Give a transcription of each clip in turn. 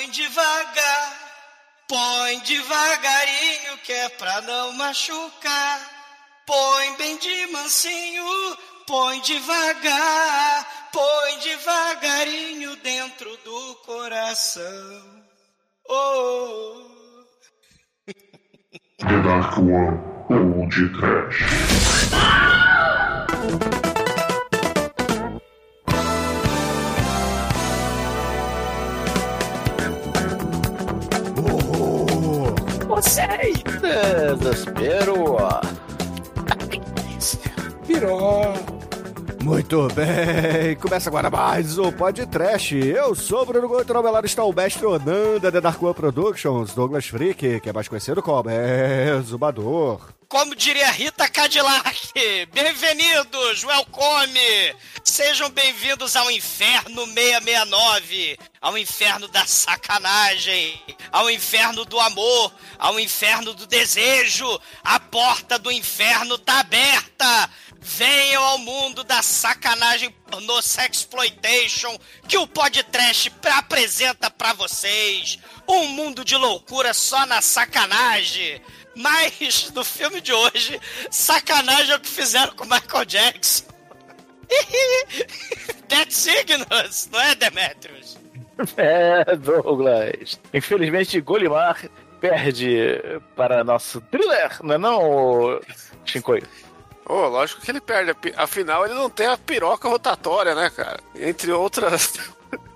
Põe devagar, põe devagarinho que é pra não machucar. Põe bem de mansinho, põe devagar, põe devagarinho dentro do coração. Oh. The Dark One ou de Trash. Vocês! Desespero! Piró. Muito bem, começa agora mais o podcast. Eu sou o Bruno Goito, ao meu lado está o mestre Onan da The Dark One Productions, Douglas Freak, que é mais conhecido como Exumador. Como diria Rita Cadillac, bem-vindos, welcome! Sejam bem-vindos ao Inferno 669, ao inferno da sacanagem, ao inferno do amor, ao inferno do desejo. A porta do inferno tá aberta! Venham ao mundo da sacanagem pornô sexploitation que o podcast apresenta pra vocês. Um mundo de loucura só na sacanagem. Mas no filme de hoje, sacanagem é o que fizeram com Michael Jackson. Dead Signals, não é, Demetrius? É, Douglas. Infelizmente, Golimar perde para nosso thriller, não é não, Shinkoi? Ô, lógico que ele perde. Afinal, ele não tem a piroca rotatória, né, cara? Entre outras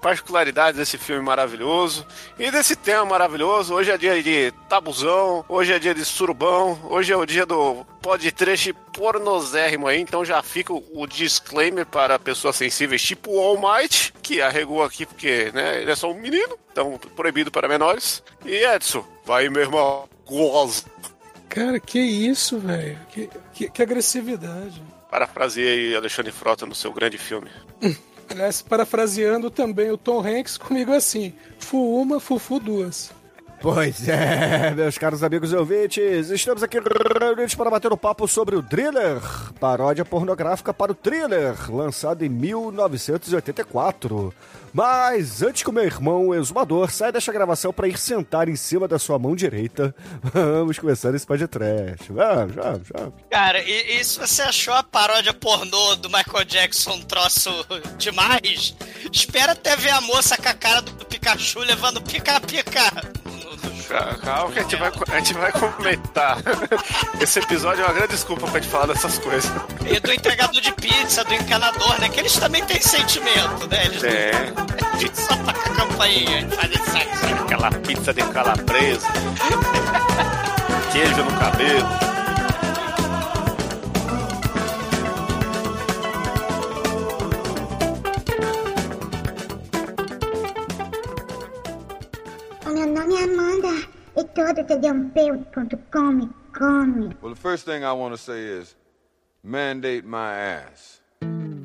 particularidades desse filme maravilhoso e desse tema maravilhoso. Hoje é dia de tabuzão, hoje é dia de surubão, hoje é o dia do podcast pornozérrimo aí, então já fica o disclaimer para pessoas sensíveis, tipo o All Might, que arregou aqui porque, né, ele é só um menino, então proibido para menores. E Edson, vai meu irmão, goza. Cara, que isso, velho? Que, que, que agressividade. Parafraseei Alexandre Frota no seu grande filme. Aliás, parafraseando também o Tom Hanks comigo assim: fu uma, fufu duas. Pois é, meus caros amigos e ouvintes, estamos aqui reunidos para bater o um papo sobre o Thriller, paródia pornográfica para o Thriller, lançado em 1984. Mas antes que o meu irmão, exumador, saia desta gravação para ir sentar em cima da sua mão direita, vamos começar esse podcast. Vamos, vamos, vamos. Cara, e, e se você achou a paródia pornô do Michael Jackson um troço demais, espera até ver a moça com a cara do Pikachu levando pica-pica Calma que a gente, vai, a gente vai comentar. Esse episódio é uma grande desculpa pra gente falar dessas coisas. E do entregador de pizza, do encanador, né? Que eles também têm sentimento, né? Eles é. A gente só toca a campainha fazer sexo. Aquela pizza de calabresa. Queijo no cabelo. Come. Well, the first thing I want to say is mandate my ass.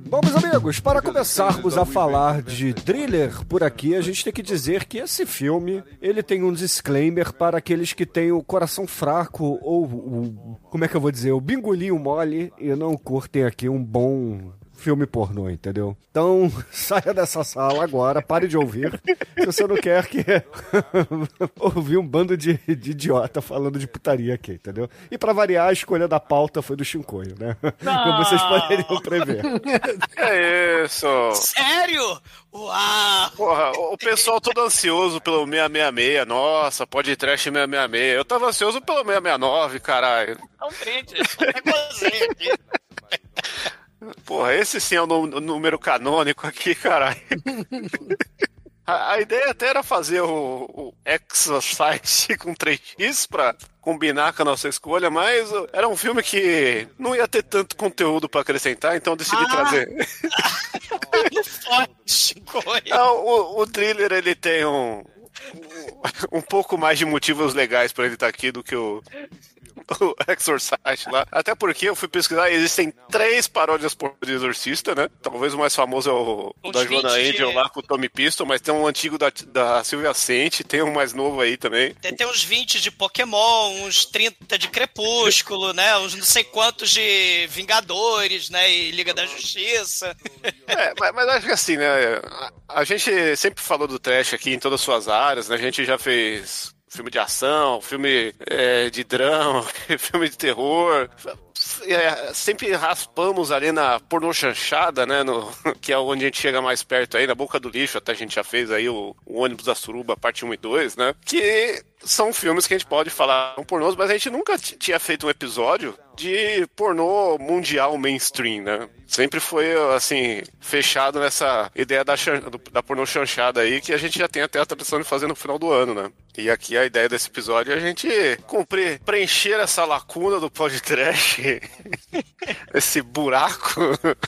Bom, meus amigos, para começarmos a falar de thriller por aqui, a gente tem que dizer que esse filme, ele tem um disclaimer para aqueles que têm o coração fraco ou o, como é que eu vou dizer, o bingolinho mole e não curtem aqui um bom filme pornô, entendeu? Então, saia dessa sala agora, pare de ouvir, se você não quer que ouvir um bando de, de, idiota falando de putaria aqui, entendeu? E para variar, a escolha da pauta foi do Chincoio, né? Não. Como vocês poderiam prever. É isso! Sério? Uau! Porra, o pessoal todo ansioso pelo 666, nossa, pode trash 666. Eu tava ansioso pelo 669, caralho. É um brinde, é aqui. Porra, esse sim é o número canônico aqui, caralho. A, a, ideia até era fazer o, o com 3x pra combinar com a nossa escolha, mas era um filme que não ia ter tanto conteúdo para acrescentar, então decidi ah. trazer. não, o, o thriller ele tem um, um, um pouco mais de motivos legais para ele estar tá aqui do que o o Exorcist lá. Até porque eu fui pesquisar existem três paródias por Exorcista, né? Talvez o mais famoso é o, o da Joana 20 Angel de- lá com o Tommy Piston, mas tem um antigo da, da Silvia Sente, tem um mais novo aí também. Tem, tem uns 20 de Pokémon, uns 30 de Crepúsculo, né? Uns não sei quantos de Vingadores, né? E Liga da Justiça. É, mas, mas acho que assim, né? A, a gente sempre falou do trash aqui em todas as suas áreas, né? A gente já fez filme de ação, filme é, de drama, filme de terror. É, sempre raspamos ali na pornô chanchada, né? No, que é onde a gente chega mais perto aí, na boca do lixo, até a gente já fez aí o, o ônibus da suruba, parte 1 e 2, né? Que são filmes que a gente pode falar são pornôs, mas a gente nunca tinha feito um episódio de pornô mundial mainstream, né? Sempre foi, assim, fechado nessa ideia da, da pornô chanchada aí, que a gente já tem até a tradição de fazer no final do ano, né? E aqui a ideia desse episódio é a gente cumprir, preencher essa lacuna do podcast, esse buraco.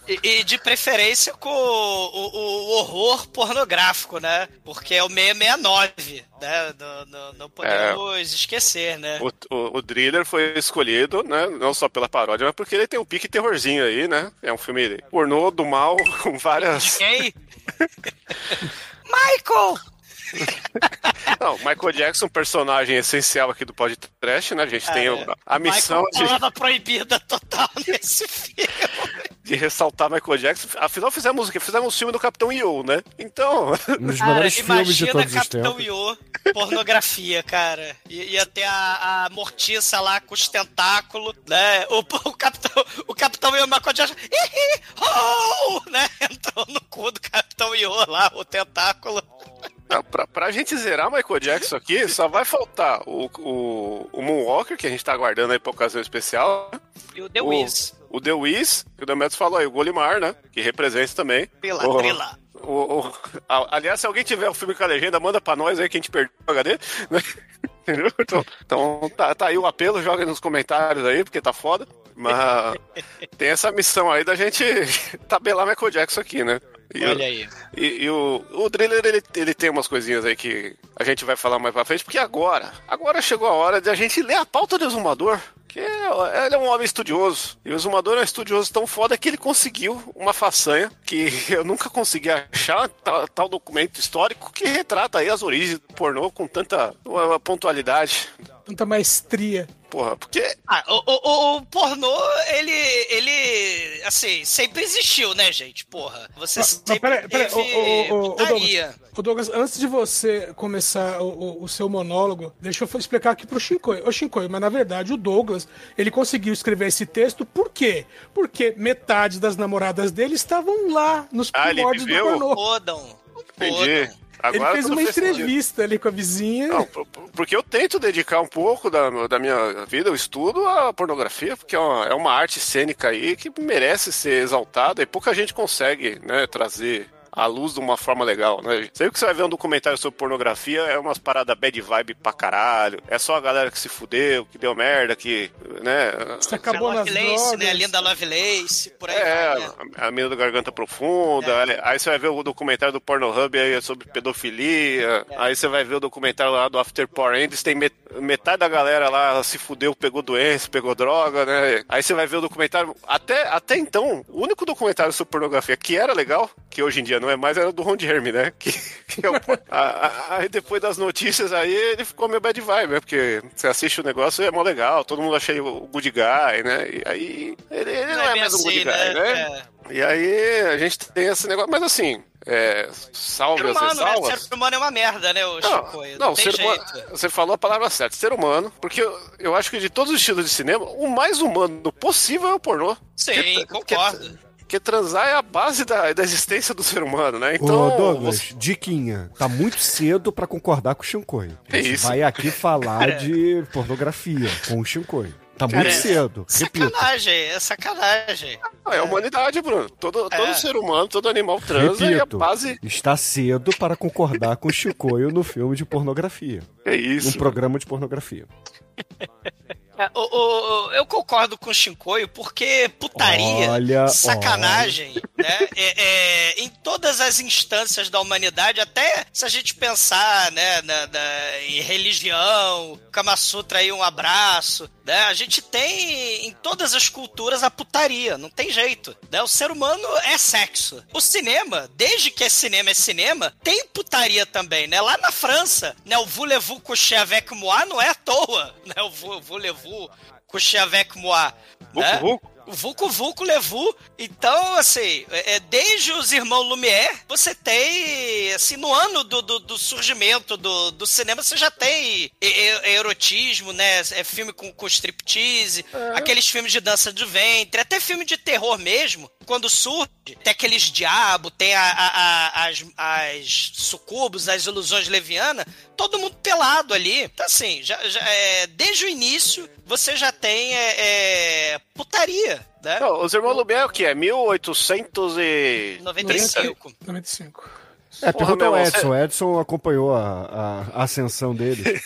E, e de preferência com o, o- o horror pornográfico, né? Porque é o 669, né? Não, não, não podemos esquecer, né? O, o, o Driller foi escolhido, né? Não só pela paródia, mas porque ele tem um pique terrorzinho aí, né? É um filme pornô do mal com De várias. quem? Michael! Não, Michael Jackson, personagem essencial aqui do podcast, né? A gente tem o- a missão Michael de, proibida total nesse filme. de ressaltar Michael Jackson. Afinal, fizemos o quê? Fizemos o filme do Capitão Yo, né? Então, Um dos Cara, melhores filmes de imagina todos os Capitão tempos. Yo, pornografia, cara. I- Ia ter a, a mortiça lá com os tentáculos, né? O, o Capitão, o Capitão Yo Michael Jackson, "Ih, ih, oh", né? Entrou no cu do Capitão Yo lá, o tentáculo. Não, pra, pra gente zerar Michael Jackson aqui, só vai faltar o, o, o Moonwalker, que a gente tá aguardando aí pra ocasião especial. E o The o, Wiz. o The Wiz, que o Demetrius falou aí, o Golimar, né? Que representa também. Trila, o, trila. o- o- a- aliás, se alguém tiver o filme com a legenda, manda pra nós aí que a gente perdeu o HD. né? Entendeu? Então, então tá, tá aí o apelo, joga nos comentários aí, porque tá foda. Mas tem essa missão aí da gente tabelar Michael Jackson aqui, né? E Olha aí. e, e o, o Driller, ele, ele tem umas coisinhas aí que a gente vai falar mais pra frente, porque agora, agora chegou a hora de a gente ler a pauta do Exumador, que é, ele é um homem estudioso. E o Exumador é um estudioso tão foda que ele conseguiu uma façanha que eu nunca consegui achar, tal, tal documento histórico que retrata aí as origens do pornô com tanta uh, pontualidade. Tanta maestria. Porra, porque Ah, o, o, o- o pornô, ele, ele, assim, sempre existiu, né, gente? Porra, você Mas- mas sempre peraí, peraí, teve ô, ô, ô, ô, putaria. Ô Douglas, antes de você começar o, o- o seu monólogo, deixa eu explicar aqui pro Shinkoi. Ô Shinkoi, mas na verdade o Douglas, ele conseguiu escrever esse texto por quê? Porque metade das namoradas dele estavam lá, nos Ah, ele primórdios do viveu? pornô. Fodam. entendi. Fodam. Agora Ele fez uma entrevista ali com a vizinha. Não, por- por- porque eu tento dedicar um pouco da, da minha vida, o estudo, à pornografia, porque é uma, é uma arte cênica aí que merece ser exaltada e pouca gente consegue né, trazer à luz de uma forma legal, né? Sempre que você vai ver um documentário sobre pornografia, é umas paradas bad vibe pra caralho. É só a galera que se fudeu, que deu merda, que, né... Você acabou a nas Lovelace, drogas. né? A linda Lovelace, por aí É, vai, né? a a mina da garganta profunda. Aí você vai ver o documentário do Pornhub aí sobre pedofilia. Aí você vai ver o documentário lá do After Porn Ends. Tem met- metade da galera lá se fudeu, pegou doença, pegou droga, né? Aí você vai ver o documentário. Até, até então, o único documentário sobre pornografia que era legal, que hoje em dia não é mais, era o do Ron Jeremy, né? Que, que é a- a- aí depois das notícias aí, ele ficou meio bad vibe, né? Porque você assiste o negócio e é mó legal, todo mundo achei o good guy, né? E aí ele, ele não, é, bem mais um good assim, guy, né? E aí a gente tem esse negócio, mas assim, é, salve Ser as humano, né? ressalvas. Ser humano é uma merda, né, o Não? Não, não, ser humano, você falou a palavra certa, ser humano, porque eu, eu acho que de todos os estilos de cinema, o mais humano possível é o pornô. Sim, Porque- concordo. Porque transar é a base da, da existência do ser humano, né? Ô, Então, Douglas, você- Diquinha, tá muito cedo pra concordar com o Shinkoi. Gente isso? vai aqui falar de pornografia com o Shinkoi. Tá muito é cedo, repito. Sacanagem, é sacanagem. é a humanidade, Bruno. Todo, todo É. ser humano, todo animal transa e a Repito, base está cedo para concordar com o Chicoio no filme de pornografia. é isso. programa de pornografia. É, o- o- o- eu concordo com o Shinkoio, porque putaria, Olha, sacanagem, né? é- é, em todas as instâncias da humanidade, até se a gente pensar né, na- na- em religião, Kama Sutra aí, um abraço, né? A gente tem em todas as culturas a putaria, não tem jeito. Né? O ser humano é sexo. O cinema, desde que é cinema é cinema, tem putaria também, né? Lá na França, né, o voulez-vous coucher avec moi não é à toa, né? O vou- voulez-vous coucher avec moi, né? Vucu Vucu. O Vucu Levu. Então, assim, é, é, desde os irmãos Lumière, você tem, assim, no ano do, do, do surgimento do, do cinema, você já tem erotismo, né? É filme com, com striptease, aqueles filmes de dança de ventre, até filme de terror mesmo. Quando surge, tem aqueles diabo, tem a, a- a- as, as sucubos, as ilusões levianas, todo mundo pelado ali. Então, assim, já, já, é, desde o início, você já tem é, é, putaria, né? Não, os irmãos Lumière, o que é? 1800 e... 95. 95. É, pergunta ao Edson. O Edson acompanhou a, a ascensão dele.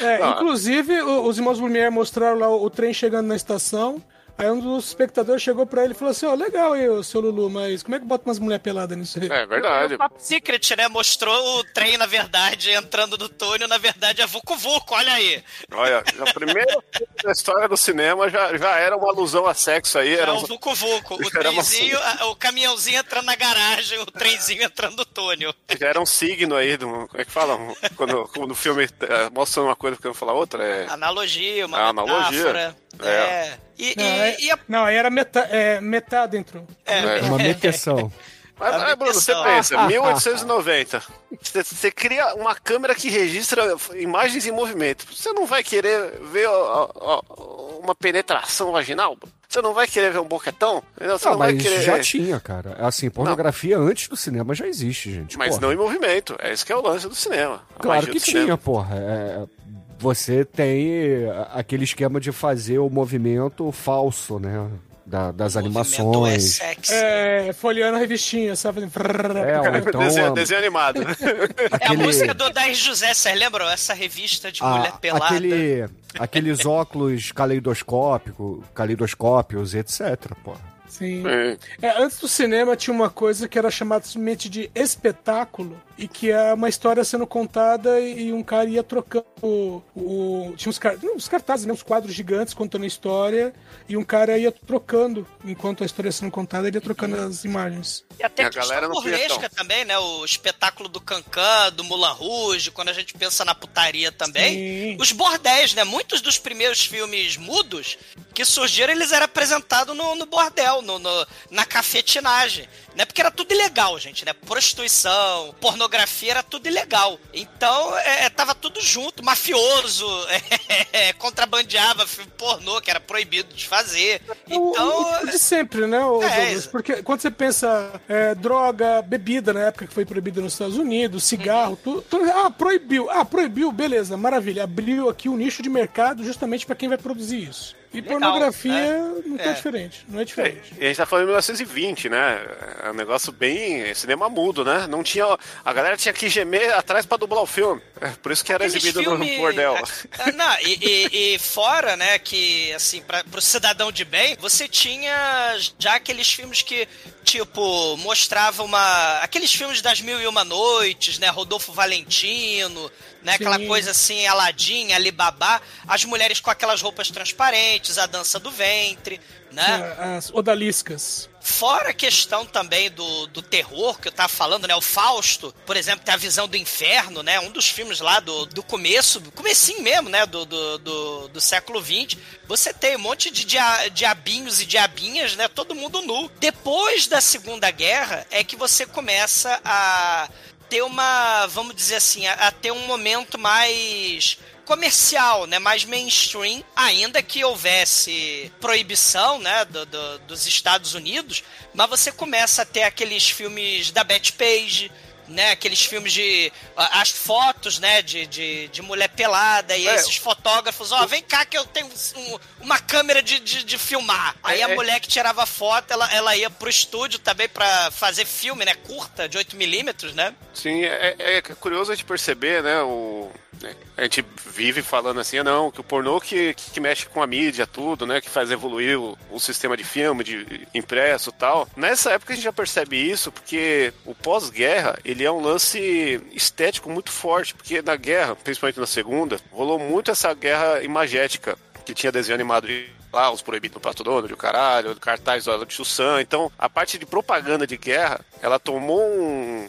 É, Ah. inclusive, o- os irmãos Lumière mostraram lá o, o trem chegando na estação. Aí um dos espectadores chegou pra ele e falou assim: Ó, legal aí, ô, seu Lulu, mas como é que bota umas mulheres peladas nisso aí? É verdade. O Top Secret, né? Mostrou o trem, na verdade, entrando no túnel, na verdade é Vucu Vucu, olha aí. Olha, a primeira filme da história do cinema já, já era uma alusão a sexo aí. É Era o um- Vucu Vucu. O uma- trenzinho, a- o caminhãozinho entrando na garagem, o trenzinho entrando no túnel. já era um signo aí, do, como é que fala? Um- Quando, quando o filme eh, mostra uma coisa que eu falar outra, é... Analogia, uma Ah, analogia. É. É. E, Não, e- é- e a não, aí era metade, é, metade entrou. é. Uma meteção. Mas, mas, Bruno, você pensa, 1890. Você, você cria uma câmera que registra imagens em movimento. Você não vai querer ver ó, ó, uma penetração vaginal? Você não vai querer ver um boquetão? Entendeu? Você Ah, não vai mas querer. já tinha, cara. Assim, pornografia antes do cinema já existe, gente. Mas porra. não em movimento. É esse que é o lance do cinema. A Claro que do cinema. tinha, porra. É, você tem aquele esquema de fazer o movimento falso, né? Da- das é animações. sexy. É, folheando a revistinha, sabe? É, então desenho, a- desenho animado. É a aquele- música do Dair José, vocês lembram? Essa revista de a- mulher pelada. aquele, aqueles óculos caleidoscópico, caleidoscópios, etc, porra. Sim. É. É, antes do cinema tinha uma coisa que era chamada simplesmente de espetáculo e que é uma história sendo contada e, um cara ia trocando o, o- tinha uns, car- uns cartazes, né, uns quadros gigantes contando a história e um cara ia trocando enquanto a história ia sendo contada ele ia trocando as imagens. E até E a galera burlesca tão. também, né? O espetáculo do Cancan, do Mulan Rouge, quando a gente pensa na putaria também. Sim. Os bordéis, né? Muitos dos primeiros filmes mudos que surgiram, eles eram apresentados no, no bordel, no, no- na cafetinagem. Né? Porque era tudo ilegal, gente, né? Prostituição, pornografia, era tudo ilegal. Então, é, é, tava tudo junto. Mafioso, é, contrabandeava filme pornô, que era proibido de fazer. O- Então, o, o de sempre, né, o É, Douglas? Porque quando você pensa é, droga, bebida, na época que foi proibida nos Estados Unidos, cigarro, tudo, tudo- Ah, proibiu. Ah, proibiu, beleza, maravilha. Abriu aqui um nicho de mercado justamente para quem vai produzir isso. E Legal, pornografia né? não tá É. diferente. Não é diferente. E a gente tá falando em 1920, né? É um negócio bem cinema mudo, né? Não tinha. A galera tinha que gemer atrás pra dublar o filme. É, por isso que era Aqueles exibido filme- no bordel. Ah, Não, e, e- e fora, né, que, assim, pra, pro cidadão de bem, você tinha já aqueles filmes que, tipo, mostravam uma... Aqueles filmes das Mil e Uma Noites, né, Rodolfo Valentino, né, aquela Sim. coisa assim, Aladim, Alibaba, as mulheres com aquelas roupas transparentes, a dança do ventre, né? As odaliscas. Fora a questão também do, do terror que eu tava falando, né? O Fausto, por exemplo, tem a visão do inferno, né? Um dos filmes lá do, do começo, comecinho mesmo, né? Do, do, do, do século XX. Você tem um monte de dia, diabinhos e diabinhas, né? Todo mundo nu. Depois da Segunda Guerra é que você começa a ter uma, vamos dizer assim, a, a ter um momento mais comercial, né, mais mainstream, ainda que houvesse proibição, né, do- do- dos Estados Unidos, mas você começa a ter aqueles filmes da Betty Page, né? Aqueles filmes de. a- As fotos, né? De, de, de mulher pelada e É. esses fotógrafos, ó, vem cá que eu tenho um- uma câmera de, de, de filmar. Aí É, a mulher que tirava foto, ela, ela ia pro estúdio também pra fazer filme, né? Curta, de 8mm, né? Sim, é, é- é curioso a gente perceber, né? O, né, a gente vive falando assim, ah, não, que o pornô que, que mexe com a mídia, tudo, né? Que faz evoluir o, o sistema de filme, de impresso e tal. Nessa época a gente já percebe isso, porque o pós-guerra, ele é um lance estético muito forte, porque na guerra, principalmente na segunda, rolou muito essa guerra imagética, que tinha desenho animado de lá, os proibidos no Pato Donald, o caralho, cartaz do Tio Sam. Então, a parte de propaganda de guerra, ela tomou um...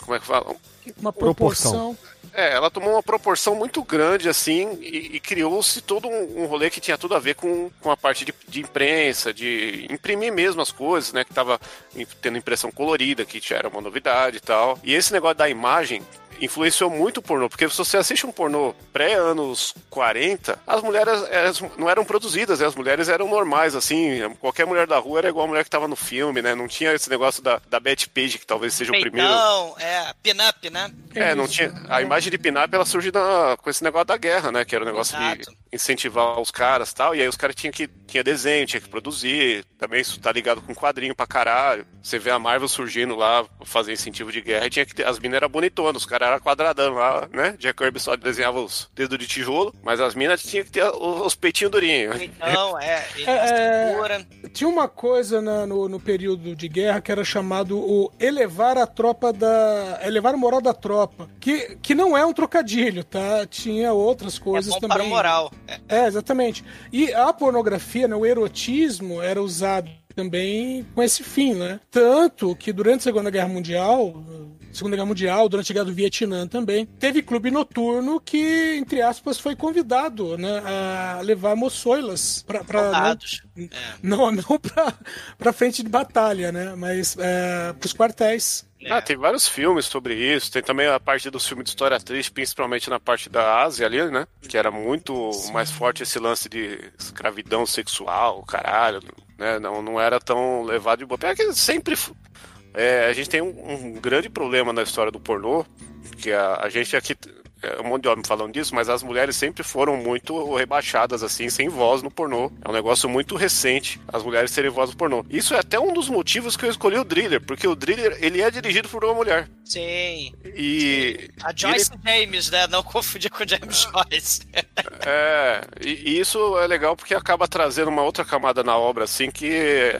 Como é que fala? Uma Proporção. proporção. É, ela tomou uma proporção muito grande, assim, e, e criou-se todo um, um rolê que tinha tudo a ver com, com a parte de, de imprensa, de imprimir mesmo as coisas, né? Que tava tendo impressão colorida, que já era uma novidade e tal. E esse negócio da imagem influenciou muito o pornô, porque se você assiste um pornô pré-anos 40, as mulheres elas não eram produzidas, né? as mulheres eram normais, assim, qualquer mulher da rua era igual a mulher que tava no filme, né? Não tinha esse negócio da, da Betty Page, que talvez seja o primeiro... Peitão, é, pin-up, né? É, não tinha. A imagem de Pinap ela surge na- com esse negócio da guerra, né? Que era o negócio de Exato. incentivar os caras e tal. E aí os caras tinham que. Tinha desenho, tinha que produzir. Também isso tá ligado com quadrinho pra caralho. Você vê a Marvel surgindo lá, fazer incentivo de guerra, e tinha que ter. As minas eram bonitonas, os caras eram quadradão lá, né? Jack Kirby só desenhava os dedos de tijolo, mas as minas tinham que ter os, os peitinhos durinhos. Peitão, é. e É, é. Tinha uma coisa na- no, no período de guerra que era chamado o elevar a tropa da. elevar a moral da tropa. Que, que não é um trocadilho, tá? Tinha outras É coisas bom também. para o moral. É. É, exatamente. E a pornografia, né, o erotismo, era usado também com esse fim, né? Tanto que durante a Segunda Guerra Mundial, Segunda Guerra Mundial, durante a Guerra do Vietnã também, teve clube noturno que, entre aspas, foi convidado né, a levar moçoilas pra, pra não, Soldados. não, não pra, pra frente de batalha, né? Mas é, pros quartéis. Ah, tem vários filmes sobre isso. Tem também a parte dos filmes de história triste, principalmente na parte da Ásia ali, né? Que era muito mais forte esse lance de escravidão sexual, caralho, né? Não, não era tão levado de boa. É que sempre. é, a gente tem um, um grande problema na história do pornô, que a, a gente aqui. É um monte de homem falando disso, mas as mulheres sempre foram muito rebaixadas, assim, sem voz no pornô. É um negócio muito recente, as mulheres terem voz no pornô. Isso é até um dos motivos que eu escolhi o Driller, porque o Driller, ele é dirigido por uma mulher. Sim. E. A Joyce James, né? Não confundir com o James Joyce. É, e, e isso é legal porque acaba trazendo uma outra camada na obra, assim, que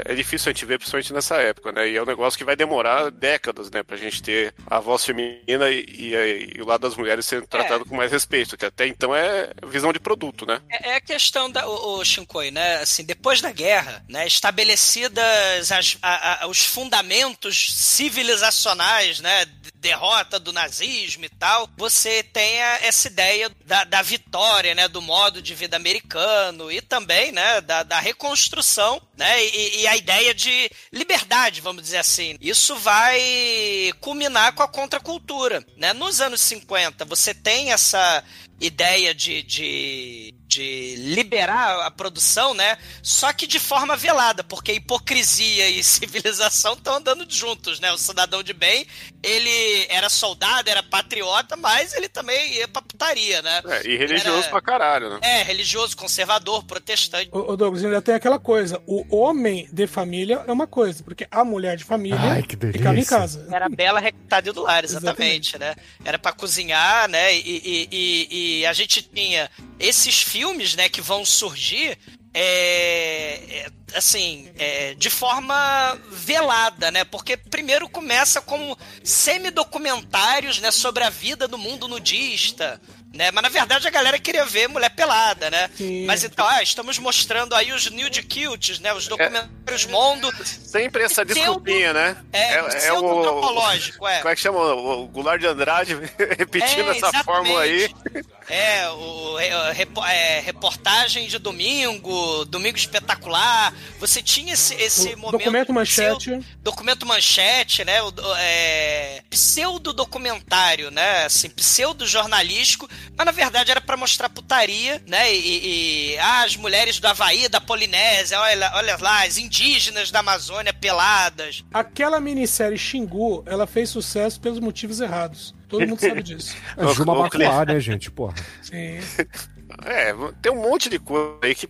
é difícil a gente ver, principalmente nessa época, né? E é um negócio que vai demorar décadas, né, pra gente ter a voz feminina e, e- e o lado das mulheres sendo tratado com mais respeito, que até então é visão de produto, né? É é a questão da o, o Shinkoi, né? Assim, depois da guerra, né, estabelecidas as- a- a- os fundamentos civilizacionais, né, derrota do nazismo e tal, você tem essa ideia da, da vitória, né, do modo de vida americano e também, né, da, da reconstrução, né, e, e a ideia de liberdade, vamos dizer assim. Isso vai culminar com a contracultura, né? Nos anos 50, você tem essa ideia de, de, de liberar a produção, né? Só que de forma velada, porque hipocrisia e civilização estão andando juntos, né? O cidadão de bem, ele era soldado, era patriota, mas ele também ia pra putaria, né? É, e religioso Era- pra caralho, né? É, religioso, conservador, protestante. Ô, ô, Douglas, ainda tem aquela coisa: o homem de família é uma coisa, porque a mulher de família Ai, que ficava em delícia. casa. Era bela rectada do lar, exatamente, né? Era pra cozinhar, né? E, e- e- e a gente tinha esses filmes, né, que vão surgir. É, é, assim, é, de forma velada, né? Porque primeiro começa como semi-documentários, né, sobre a vida do mundo nudista, né? Mas na verdade a galera queria ver mulher pelada, né? Sim. Mas então, ah, estamos mostrando aí os nude cutes, né? Os documentários mundo Sempre essa desculpinha, né? é, pseudo-antropológico, é. Como é que chama? O, o Goulart de Andrade repetindo É, essa fórmula aí. É, o, é, repo- reportagem de domingo, domingo espetacular, Você tinha esse, esse O momento. documento manchete. pseudo- documento manchete, né? O, é, pseudo-documentário, né? Assim, pseudo-jornalístico, mas na verdade era pra mostrar putaria, né? E, e- ah, as mulheres do Havaí, da Polinésia, olha, olha lá, as indígenas da Amazônia peladas. Aquela minissérie Xingu, ela fez sucesso pelos motivos errados. Todo mundo sabe disso. É Juma. Macuá, né, gente? Porra. Sim. É, tem um monte de coisa aí que,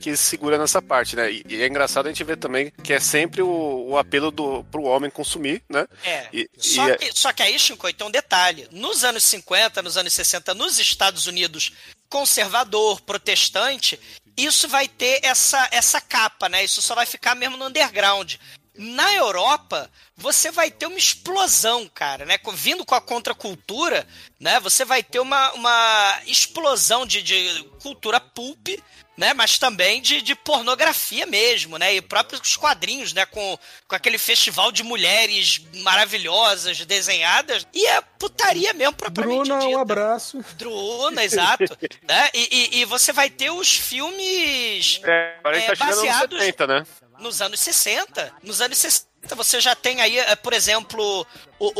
que segura nessa parte, né? E, e é engraçado a gente ver também que é sempre o, o apelo do, pro homem consumir, né? É. E- só, e- que, só que aí, Chico, tem um detalhe. Nos anos 50, nos anos 60, nos Estados Unidos, conservador, protestante, isso vai ter essa, essa capa, né? Isso só vai ficar mesmo no underground. Na Europa, você vai ter uma explosão, cara, né? Vindo com a contracultura, né? Você vai ter uma, uma explosão de, de cultura pulp, né? Mas também de, de pornografia mesmo, né? E próprios quadrinhos, né? Com, com aquele festival de mulheres maravilhosas, desenhadas. E é putaria mesmo, propriamente Bruna, um dita. abraço. Druna, exato. né? E, e- e você vai ter os filmes É, É, tá chegando nos baseados- 70, né? Nos anos 60. Nos anos 60 você já tem aí, eh, por exemplo, o,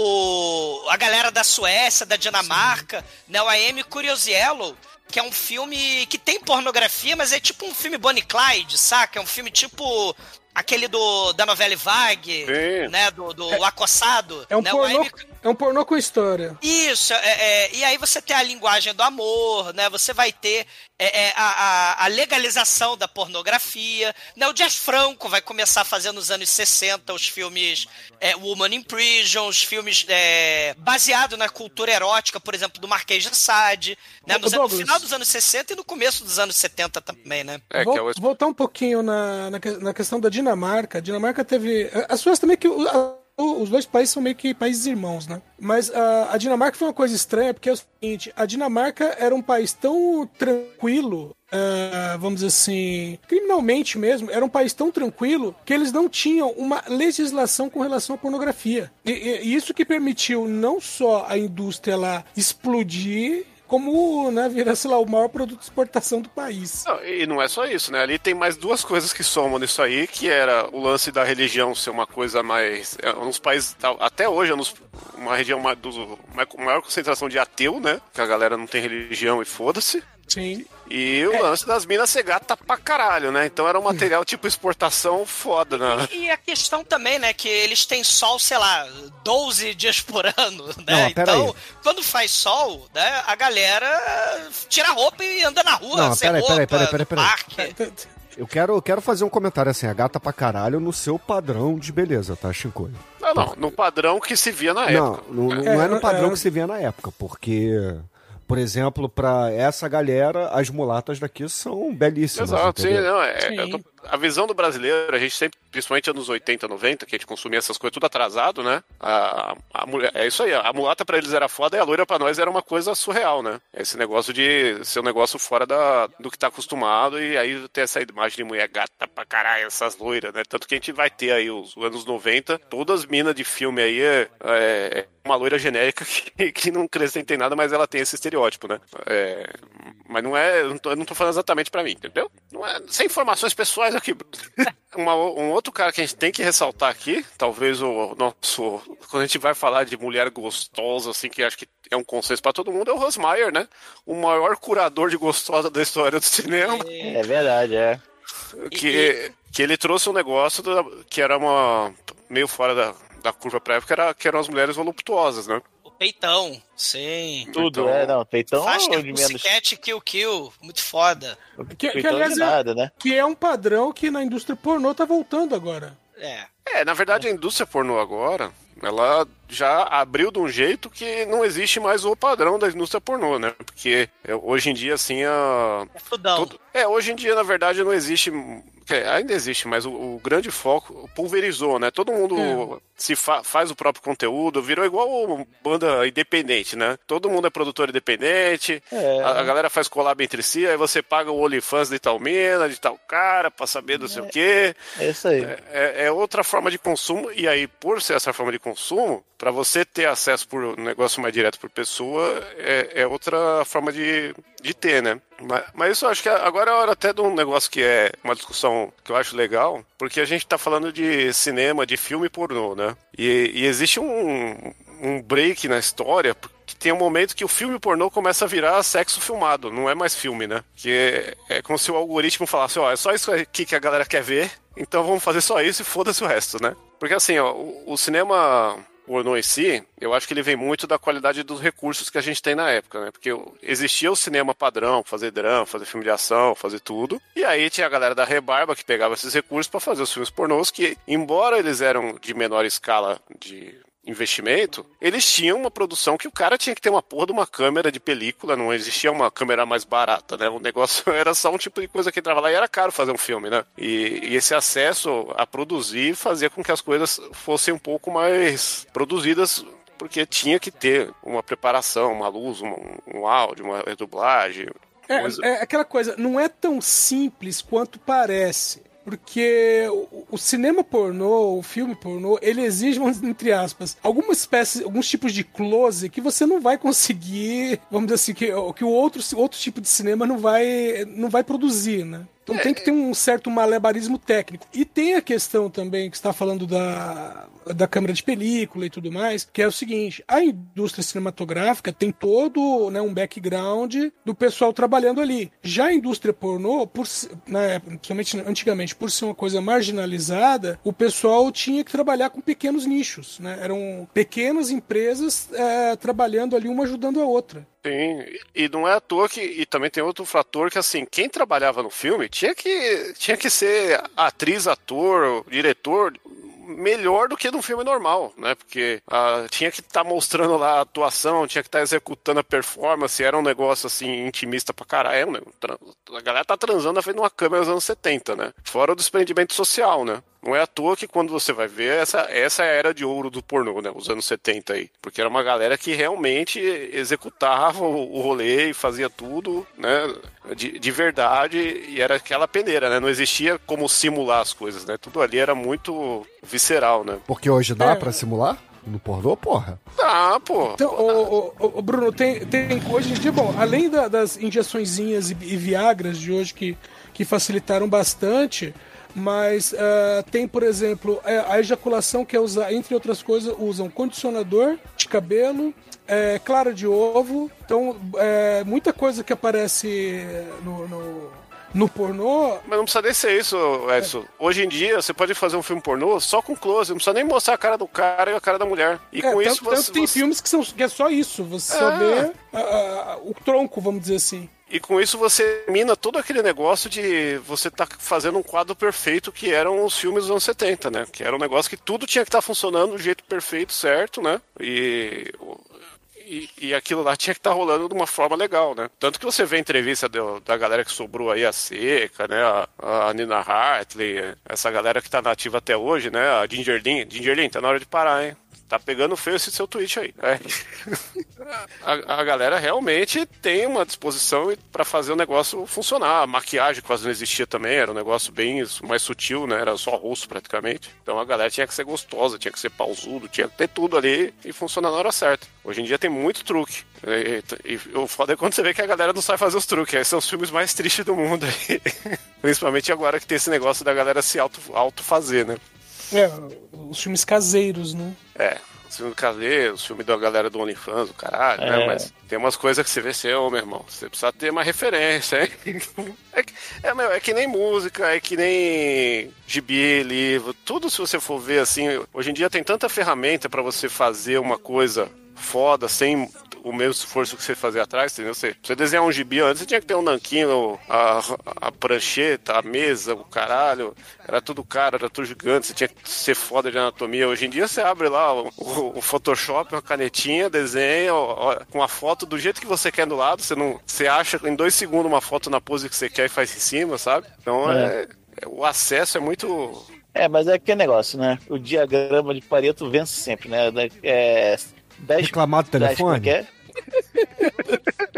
o- a galera da Suécia, da Dinamarca, né, o AM Curious Yellow, que é um filme que tem pornografia, mas é tipo um filme Bonnie Clyde, saca? É um filme tipo aquele do da novela Vague, Sim. né, do, do Acossado. É um, né, o pornô, AM é um pornô com história. isso, é, é, e aí você tem a linguagem do amor, né? Você vai ter é, é, a, a- a legalização da pornografia. Né? O Jazz Franco vai começar a fazer nos anos 60 os filmes é, Woman in Prison, os filmes é, baseados na cultura erótica, por exemplo, do Marquês de Sade, né? Nos- no final dos anos 60 e no começo dos anos 70 também, né? É, é o... Voltar um pouquinho na, na, na questão da Dinamarca. A Dinamarca teve. As suas também que. a- os dois países são meio que países irmãos, né? Mas a, a Dinamarca foi uma coisa estranha, porque é o seguinte: a Dinamarca era um país tão tranquilo, ah, vamos dizer assim, criminalmente mesmo, era um país tão tranquilo que eles não tinham uma legislação com relação à pornografia. E- e isso que permitiu não só a indústria lá explodir, como né, virar, sei lá, o maior produto de exportação do país. Não, e não é só isso, né? Ali tem mais duas coisas que somam nisso aí, que era o lance da religião ser uma coisa mais. É, uns países. Até hoje é nos- uma região mais, do, maior concentração de ateu, né? Que a galera não tem religião e foda-se. Sim. E o lance das minas ser gata pra caralho, né? Então era um material tipo exportação foda, né? E a questão também, né, que eles têm sol, sei lá, 12 dias por ano, né? Não, então, aí. quando faz sol, né, a galera tira a roupa e anda na rua, Não, sem pera aí, roupa, pera aí, pera aí, no pera aí. parque. Eu quero, eu quero fazer um comentário assim, a gata pra caralho no seu padrão de beleza, tá, Chico? Não, não, no padrão que se via na Não, época. não, não É, é no padrão é. que se via na época, porque, por exemplo, pra essa galera, as mulatas daqui são belíssimas. Exato, sim, entendeu? não, é, Sim. eu tô- a visão do brasileiro, a gente sempre, principalmente anos 80, 90, que a gente consumia essas coisas tudo atrasado, né? A, a mulher, é isso aí, a mulata pra eles era foda e a loira pra nós era uma coisa surreal, né? Esse negócio de ser um negócio fora da, do que tá acostumado e aí ter essa imagem de mulher gata pra caralho, essas loiras, né? Tanto que a gente vai ter aí os, os anos 90, todas as minas de filme aí é, é uma loira genérica que, que não acrescenta em nada, mas ela tem esse estereótipo, né? É, mas não é. Eu não tô, eu não tô falando exatamente pra mim, entendeu? Não é, sem informações pessoais aqui. Uma- um outro cara que a gente tem que ressaltar aqui, talvez o nosso. Quando a gente vai falar de mulher gostosa, assim, que acho que é um consenso pra todo mundo, é o Rosmaier, né? O maior curador de gostosa da história do cinema. É verdade, é. Que, que ele trouxe um negócio da- que era uma. meio fora da, da curva pra época, era, que eram as mulheres voluptuosas, né? Peitão, sim. Tudo, Então, é, não. Peitão Faz de que menos. Kill Kill, muito foda. Que, que, Peitão aliás, é, nada, né? que é um padrão que na indústria pornô tá voltando agora. É. É, na verdade a indústria pornô agora, ela já abriu de um jeito que não existe mais o padrão da indústria pornô, né? Porque é, hoje em dia, assim, a... É fudão. todo- É, hoje em dia, na verdade, não existe... dizer, Ainda existe, mas o, o grande foco pulverizou, né? Todo mundo se fa- faz o próprio conteúdo, virou igual banda independente, né? Todo mundo é produtor independente, É. a, a galera faz collab entre si, aí você paga o OnlyFans de tal mina, de tal cara, pra saber não sei o quê. É isso aí. É, é outra forma de consumo, e aí, por ser essa forma de consumo, para você ter acesso por um negócio mais direto por pessoa, é, é outra forma de, de ter, né? Mas, mas isso eu acho que agora é hora até de um negócio que é uma discussão que eu acho legal, porque a gente tá falando de cinema, de filme pornô, né? E, e existe um, um break na história que tem um momento que o filme pornô começa a virar sexo filmado, não é mais filme, né? Que é, é como se o algoritmo falasse, ó, é só isso aqui que a galera quer ver, então vamos fazer só isso e foda-se o resto, né? Porque assim, ó, o, o cinema em si, eu acho que ele vem muito da qualidade dos recursos que a gente tem na época, né? Porque existia o cinema padrão, fazer drama, fazer filme de ação, fazer tudo. E aí tinha a galera da rebarba que pegava esses recursos para fazer os filmes pornôs que, embora eles eram de menor escala de investimento, eles tinham uma produção que o cara tinha que ter uma porra de uma câmera de película, não existia uma câmera mais barata, né? O negócio era só um tipo de coisa que entrava lá e era caro fazer um filme, né? E, e esse acesso a produzir fazia com que as coisas fossem um pouco mais produzidas porque tinha que ter uma preparação, uma luz, um, um áudio, uma dublagem. É, coisa- é aquela coisa, não é tão simples quanto parece. Porque o, cinema pornô, o filme pornô, ele exige, entre aspas, alguma espécie, alguns tipos de close que você não vai conseguir, vamos dizer assim, que, que o outro, outro tipo de cinema não vai, não vai produzir, né? Então tem que ter um certo malabarismo técnico. E tem a questão também que está falando da, da câmera de película e tudo mais, que é o seguinte: a indústria cinematográfica tem todo né, um background do pessoal trabalhando ali. Já a indústria pornô, por, né, principalmente antigamente, por ser uma coisa marginalizada, o pessoal tinha que trabalhar com pequenos nichos. Né? Eram pequenas empresas eh, trabalhando ali, uma ajudando a outra. Sim, e não é à toa que. E também tem outro fator que, assim, quem trabalhava no filme tinha que, tinha que ser atriz, ator, diretor melhor do que num filme normal, né? Porque ah, tinha que estar mostrando lá a atuação, tinha que estar executando a performance, era um negócio assim intimista pra caralho. É um negócio- a galera tá transando na frente de uma câmera dos anos 70, né? Fora o desprendimento social, né? Não é à toa que quando você vai ver, essa, essa é era de ouro do pornô, né? Os anos 70 aí. Porque era uma galera que realmente executava o, o rolê e fazia tudo, né? De, de verdade, e era aquela peneira, né? Não existia como simular as coisas, né? Tudo ali era muito visceral, né? Porque hoje dá É. pra simular? No pornô, porra. Ah, pô. Então, o, o- o Bruno, tem, tem hoje em dia, bom, além da- das injeçõezinhas e, e Viagras de hoje que, que facilitaram bastante, mas ah, tem, por exemplo, é, a ejaculação que é usar, entre outras coisas, usam condicionador de cabelo, é, clara de ovo, então é, muita coisa que aparece no, no, no pornô Mas não precisa nem ser isso, Edson. Hoje em dia, você pode fazer um filme pornô só com close, não precisa nem mostrar a cara do cara e a cara da mulher. E É, com tanto, isso tanto você. tem você- filmes que, são, que é só isso, você só É. vê ah, ah, o tronco, vamos dizer assim. E com isso você mina todo aquele negócio de você tá fazendo um quadro perfeito que eram os filmes dos anos 70, né? Que era um negócio que tudo tinha que estar funcionando do jeito perfeito, certo, né? E. E, e aquilo lá tinha que estar rolando de uma forma legal, né? Tanto que você vê a entrevista do- da galera que sobrou aí, a Seca, né? A, a Nina Hartley, essa galera que tá nativa até hoje, né? A Ginger Lynn. Ginger Lynn, tá na hora de parar, hein? Tá pegando feio esse seu tweet aí. É. A, a galera realmente tem uma disposição para fazer o negócio funcionar. A maquiagem quase não existia também, era um negócio bem mais sutil, né? Era só rosto praticamente. Então a galera tinha que ser gostosa, tinha que ser pausudo, tinha que ter tudo ali e funcionar na hora certa. Hoje em dia tem muito truque. E, e- e o foda é quando você vê que a galera não sabe fazer os truques. Esses são os filmes mais tristes do mundo aí. Principalmente agora que tem esse negócio da galera se auto, auto fazer, né? É, os filmes caseiros, né? É, os filmes do caseiro, os filmes da galera do OnlyFans, o caralho, né? É. Mas tem umas coisas que você vê assim, ô meu irmão, você precisa ter uma referência, hein? É, que- é, meu, é que nem música, é que nem gibi, livro, tudo se você for ver assim, hoje em dia tem tanta ferramenta pra você fazer uma coisa foda sem o mesmo esforço que você fazia atrás, entendeu? Você, você desenhar um gibi antes, você tinha que ter um nanquinho, a, a prancheta, a mesa, o caralho. Era tudo caro, era tudo gigante, você tinha que ser foda de anatomia. Hoje em dia você abre lá o, o- o Photoshop, uma canetinha, desenha ó, ó, com a foto do jeito que você quer do lado. Você não, você acha em dois segundos uma foto na pose que você quer e faz em cima, sabe? Então é. é- o acesso é muito. É, mas é aquele negócio, né? O diagrama de Pareto vence sempre, né? É, 10, Reclamar do 10, é telefone? que é?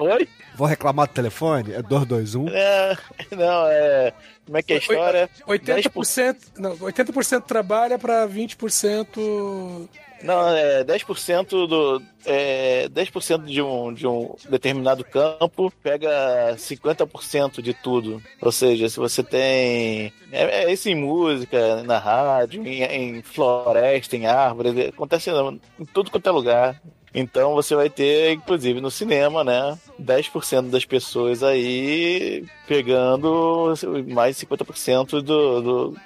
Oi? Vou reclamar do telefone? É 221? É, não, é. Como é que é a história? 80%, não, 80% trabalha para 20% Não, é 10% do. É, 10% de um, de um determinado campo pega 50% de tudo. Ou seja, se você tem. É, é isso em música, na rádio, em, em floresta, em árvore, acontece em tudo quanto é lugar. Então você vai ter, inclusive no cinema, né? 10% das pessoas aí pegando mais 50% do, do.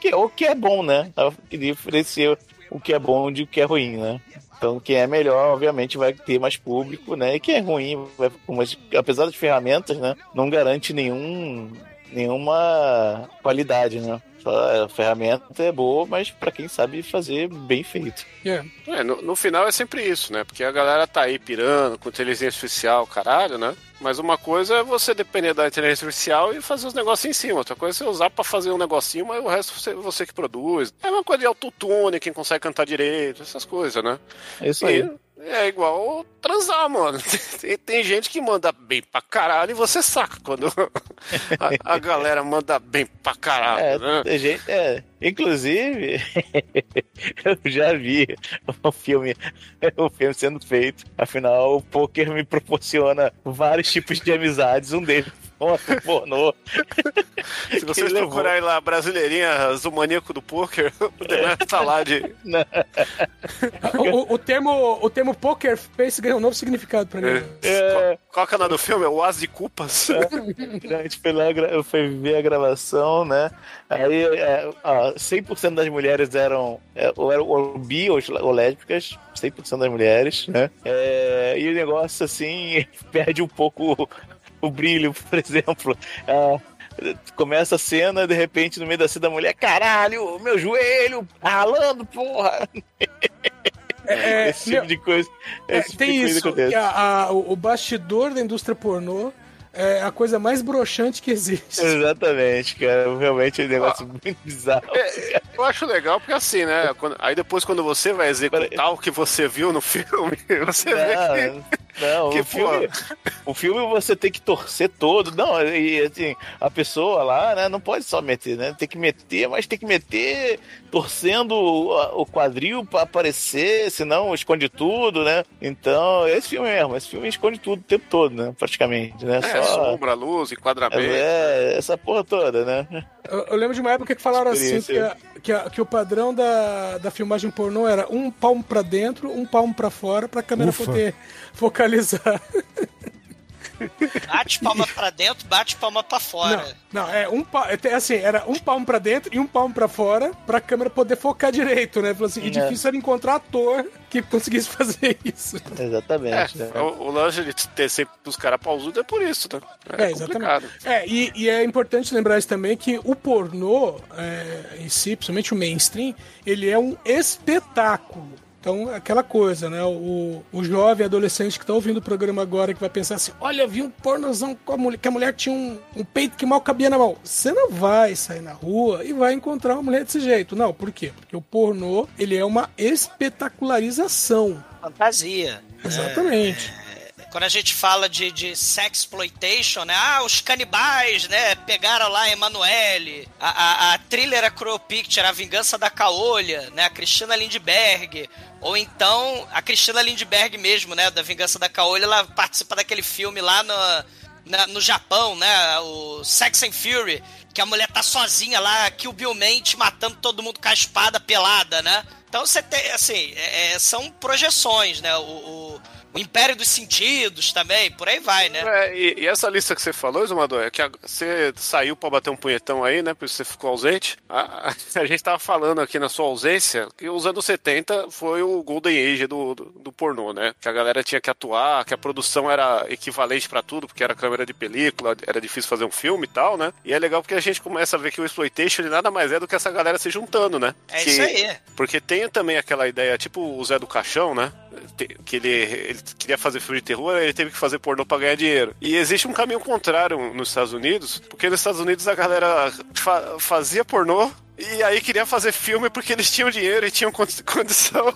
Que, o que é bom, né? Que diferencia o que é bom de o que é ruim, né? Então, quem é melhor, obviamente, vai ter mais público, né? E quem é ruim, vai, mas, apesar das ferramentas, né? Não garante nenhum, nenhuma qualidade, né? A ferramenta é boa, mas para quem sabe fazer bem feito. Yeah. É, no, no final é sempre isso, né? Porque a galera tá aí pirando com inteligência artificial, caralho, né? Mas uma coisa é você depender da inteligência artificial e fazer os negócios em cima. Outra coisa é você usar para fazer um negocinho, mas o resto você, você que produz. É uma coisa de autotune, quem consegue cantar direito, essas coisas, né? É isso aí. É igual transar, mano. Tem, tem gente que manda bem pra caralho e você saca quando a, a galera manda bem pra caralho, É, né? tem gente, é. Inclusive, eu já vi um filme, um filme sendo feito. Afinal, o poker me proporciona vários tipos de amizades. Um deles pornô. Se vocês levou. procurarem lá Brasileirinha, o maníaco do poker, o Demetrio tá lá de. O, o- o termo, o termo poker face ganhou um novo significado pra mim. É, Qual que é o nome do filme? É O As de Culpas. a gente foi lá, gra- foi ver a gravação, né? Aí, é, ó, 100% das mulheres eram, é, ou eram ou bi ou, ou lésbicas, 100% das mulheres, né? É, e o negócio, assim, perde um pouco o, brilho, por exemplo. Ah, Começa a cena, de repente, no meio da cena, a mulher, caralho, meu joelho, ralando, porra. É, esse tipo meu, de coisa. é, tipo tem de isso, a- a- o bastidor da indústria pornô é a coisa mais broxante que existe. Exatamente, cara. Realmente é um negócio muito bizarro. É, eu acho legal porque assim, né? quando- aí depois, quando você vai executar o que você viu no filme, você vê que. Não, que, o, filme, o filme você tem que torcer todo. Não, e assim, a pessoa lá, né, não pode só meter, né? Tem que meter, mas tem que meter torcendo o, o quadril pra aparecer, senão esconde tudo, né? Então, esse filme mesmo, esse filme esconde tudo o tempo todo, né? Praticamente, né? É, Só. Sombra, luz, enquadramento. É, essa porra toda, né? Eu, eu lembro de uma época que falaram assim que, a- que, a- que o padrão da, da filmagem pornô era um palmo pra dentro, um palmo pra fora, pra câmera Ufa. poder focalizar. Bate palma pra dentro, bate palma pra fora. Não, não, é um pa- é, tem- assim, era um palmo pra dentro e um palmo pra fora pra câmera poder focar direito, né? Falou assim, e É. difícil era encontrar ator que conseguisse fazer isso. É, Exatamente. né? o, o lance de ter sempre os caras pausudos é por isso, né? É, exatamente. É, e, e é importante lembrar isso também que o pornô é, em si, principalmente o mainstream, ele é um espetáculo. Então, aquela coisa, né? O, o jovem adolescente que tá ouvindo o programa agora que vai pensar assim: olha, vi um pornozão com a mulher, que a mulher tinha um, um peito que mal cabia na mão. Você não vai sair na rua e vai encontrar uma mulher desse jeito. Não, por quê? Porque o pornô, ele é uma espetacularização. Fantasia. Exatamente. Quando a gente fala de, de sexploitation, né? Ah, os canibais, né? Pegaram lá a Emanuele, a, a, a thriller Cruel Picture, A Vingança da Caolha, né? A Cristina Lindbergh. Ou então, a Cristina Lindbergh mesmo, né? Da Vingança da Caolha, ela participa daquele filme lá no, na- no Japão, né? O Sex and Fury, que a mulher tá sozinha lá, que o Bill Mente matando todo mundo com a espada pelada, né? Então você tem, assim, é- é, são projeções, né? O, o, o Império dos Sentidos também, por aí vai, né? É, e, e essa lista que você falou, Exumador, é que a- você saiu pra bater um punhetão aí, né? Por isso você ficou ausente. A, a- a gente tava falando aqui na sua ausência que os anos 70 foi o Golden Age do, do, do pornô, né? Que a galera tinha que atuar, que a produção era equivalente pra tudo, porque era câmera de película, era difícil fazer um filme e tal, né? E é legal porque a gente começa a ver que o Exploitation nada mais é do que essa galera se juntando, né? É Que- isso aí. Porque tem também aquela ideia, tipo o Zé do Caixão, né? Que ele, ele queria fazer filme de terror, ele teve que fazer pornô pra ganhar dinheiro. E existe um caminho contrário nos Estados Unidos, porque nos Estados Unidos a galera fa- fazia pornô E aí queria fazer filme porque eles tinham dinheiro e tinham condi- condição,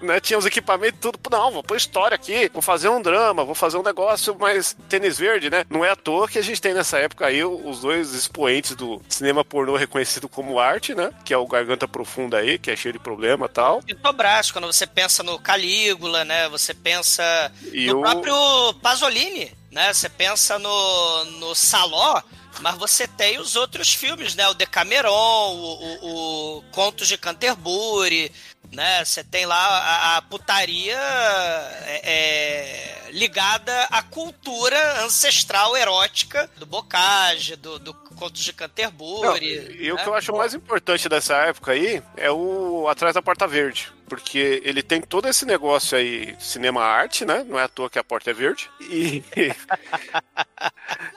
né? Tinham os equipamentos e tudo. Não, vou pôr história aqui, vou fazer um drama, vou fazer um negócio mais tênis verde, né? Não é à toa que a gente tem nessa época aí os dois expoentes do cinema pornô reconhecido como arte, né? Que é o Garganta Profunda aí, que é cheio de problema e tal. Pinto Brás, quando você pensa no Calígula, né? Você pensa E no o- próprio Pasolini, né? Você pensa no, no Saló, mas você tem os outros filmes, né? O Decameron, o, o, o Contos de Canterbury, né? Você tem lá a, a putaria é, é, ligada à cultura ancestral erótica do Bocage, do, do Contos de Não, Canterbury. e o né? que eu acho mais importante dessa época aí é o Atrás da Porta Verde. Porque ele tem todo esse negócio aí, cinema arte, né? Não é à toa que a porta é verde. E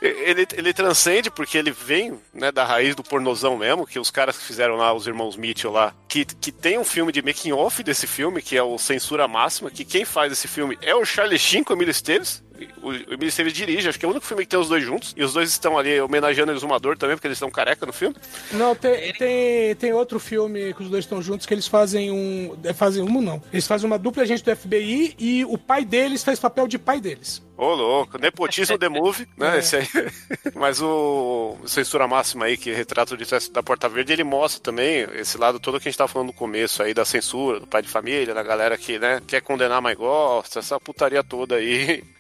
ele, ele transcende porque ele vem né, da raiz do pornozão mesmo, que os caras que fizeram lá, os irmãos Mitchell lá, que, que tem um filme de making off desse filme, que é o Censura Máxima, que quem faz esse filme é o Charlie Sheen com Emílio Esteves. O, o Emílio dirige, acho que é o único filme que tem os dois juntos. E os dois estão ali homenageando o Exumador também, porque eles estão careca no filme. Não, tem, tem, tem outro filme que os dois estão juntos que eles fazem um. é, Fazem um, não. Eles fazem uma dupla agente do FBI e o pai deles faz papel de pai deles. Ô, louco, nepotismo The Movie, né? É. Esse aí. Mas o Censura Máxima aí, que retrata o de da Porta Verde, ele mostra também esse lado todo que a gente tava falando no começo aí, da censura, do pai de família, da galera que, né, quer condenar, mas gosta, essa putaria toda aí.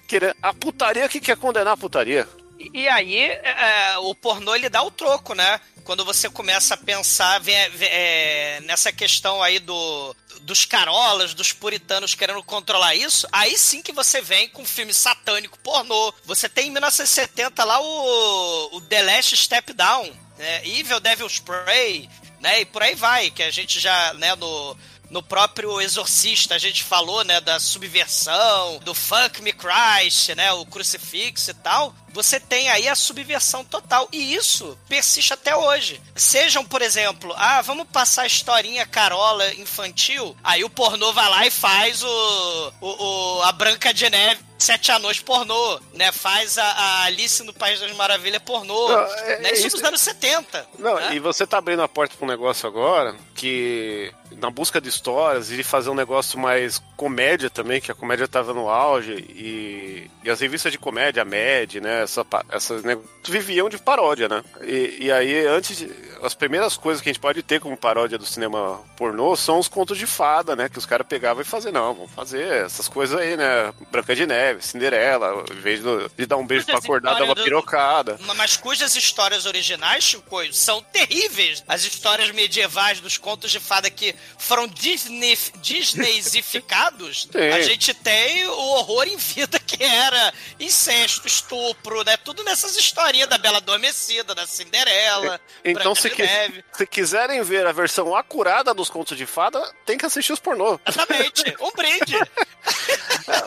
A putaria que quer condenar a putaria. E aí, é, o pornô ele dá o troco, né? Quando você começa a pensar vem- vem- é, nessa questão aí do, dos carolas, dos puritanos querendo controlar isso, aí sim que você vem com filme satânico pornô. Você tem em 1970 lá o, o The Last Step Down, né? Evil Devil's Prey, né? E por aí vai, que a gente já, né, no no próprio Exorcista a gente falou, né, da subversão, do Fuck Me Christ, né, o crucifixo e tal. Você tem aí a subversão total. E isso persiste até hoje. Sejam, por exemplo, ah, vamos passar a historinha carola infantil. Aí o pornô vai lá e faz o, o, o- a Branca de Neve. Sete Anões pornô, né? Faz a, a Alice no País das Maravilhas pornô. Não, é- né? Isso isso- nos anos 70. Não, né? e você tá abrindo a porta pra um negócio agora que, na busca de histórias e de fazer um negócio mais comédia também, que a comédia tava no auge, e, e as revistas de comédia, a Mad, né, essa, essas né, viviam de paródia, né? E, e aí, antes, de- as primeiras coisas que a gente pode ter como paródia do cinema pornô são os contos de fada, né, que os caras pegavam e faziam, não, vamos fazer essas coisas aí, né, Branca de Neve, Cinderela, em vez de dar um beijo pra acordar, dar uma do- pirocada. Mas cujas histórias originais, Chico, são terríveis. As histórias medievais dos contos de fada que foram Disney, Disneyzificados, Sim. a gente tem o horror em vida que era incesto, estupro, né? Tudo nessas historinhas da Bela Adormecida, da Cinderela, Então, Branca se, Neve. se quiserem ver a versão acurada dos contos de fada, tem que assistir os pornô. Exatamente, um brinde.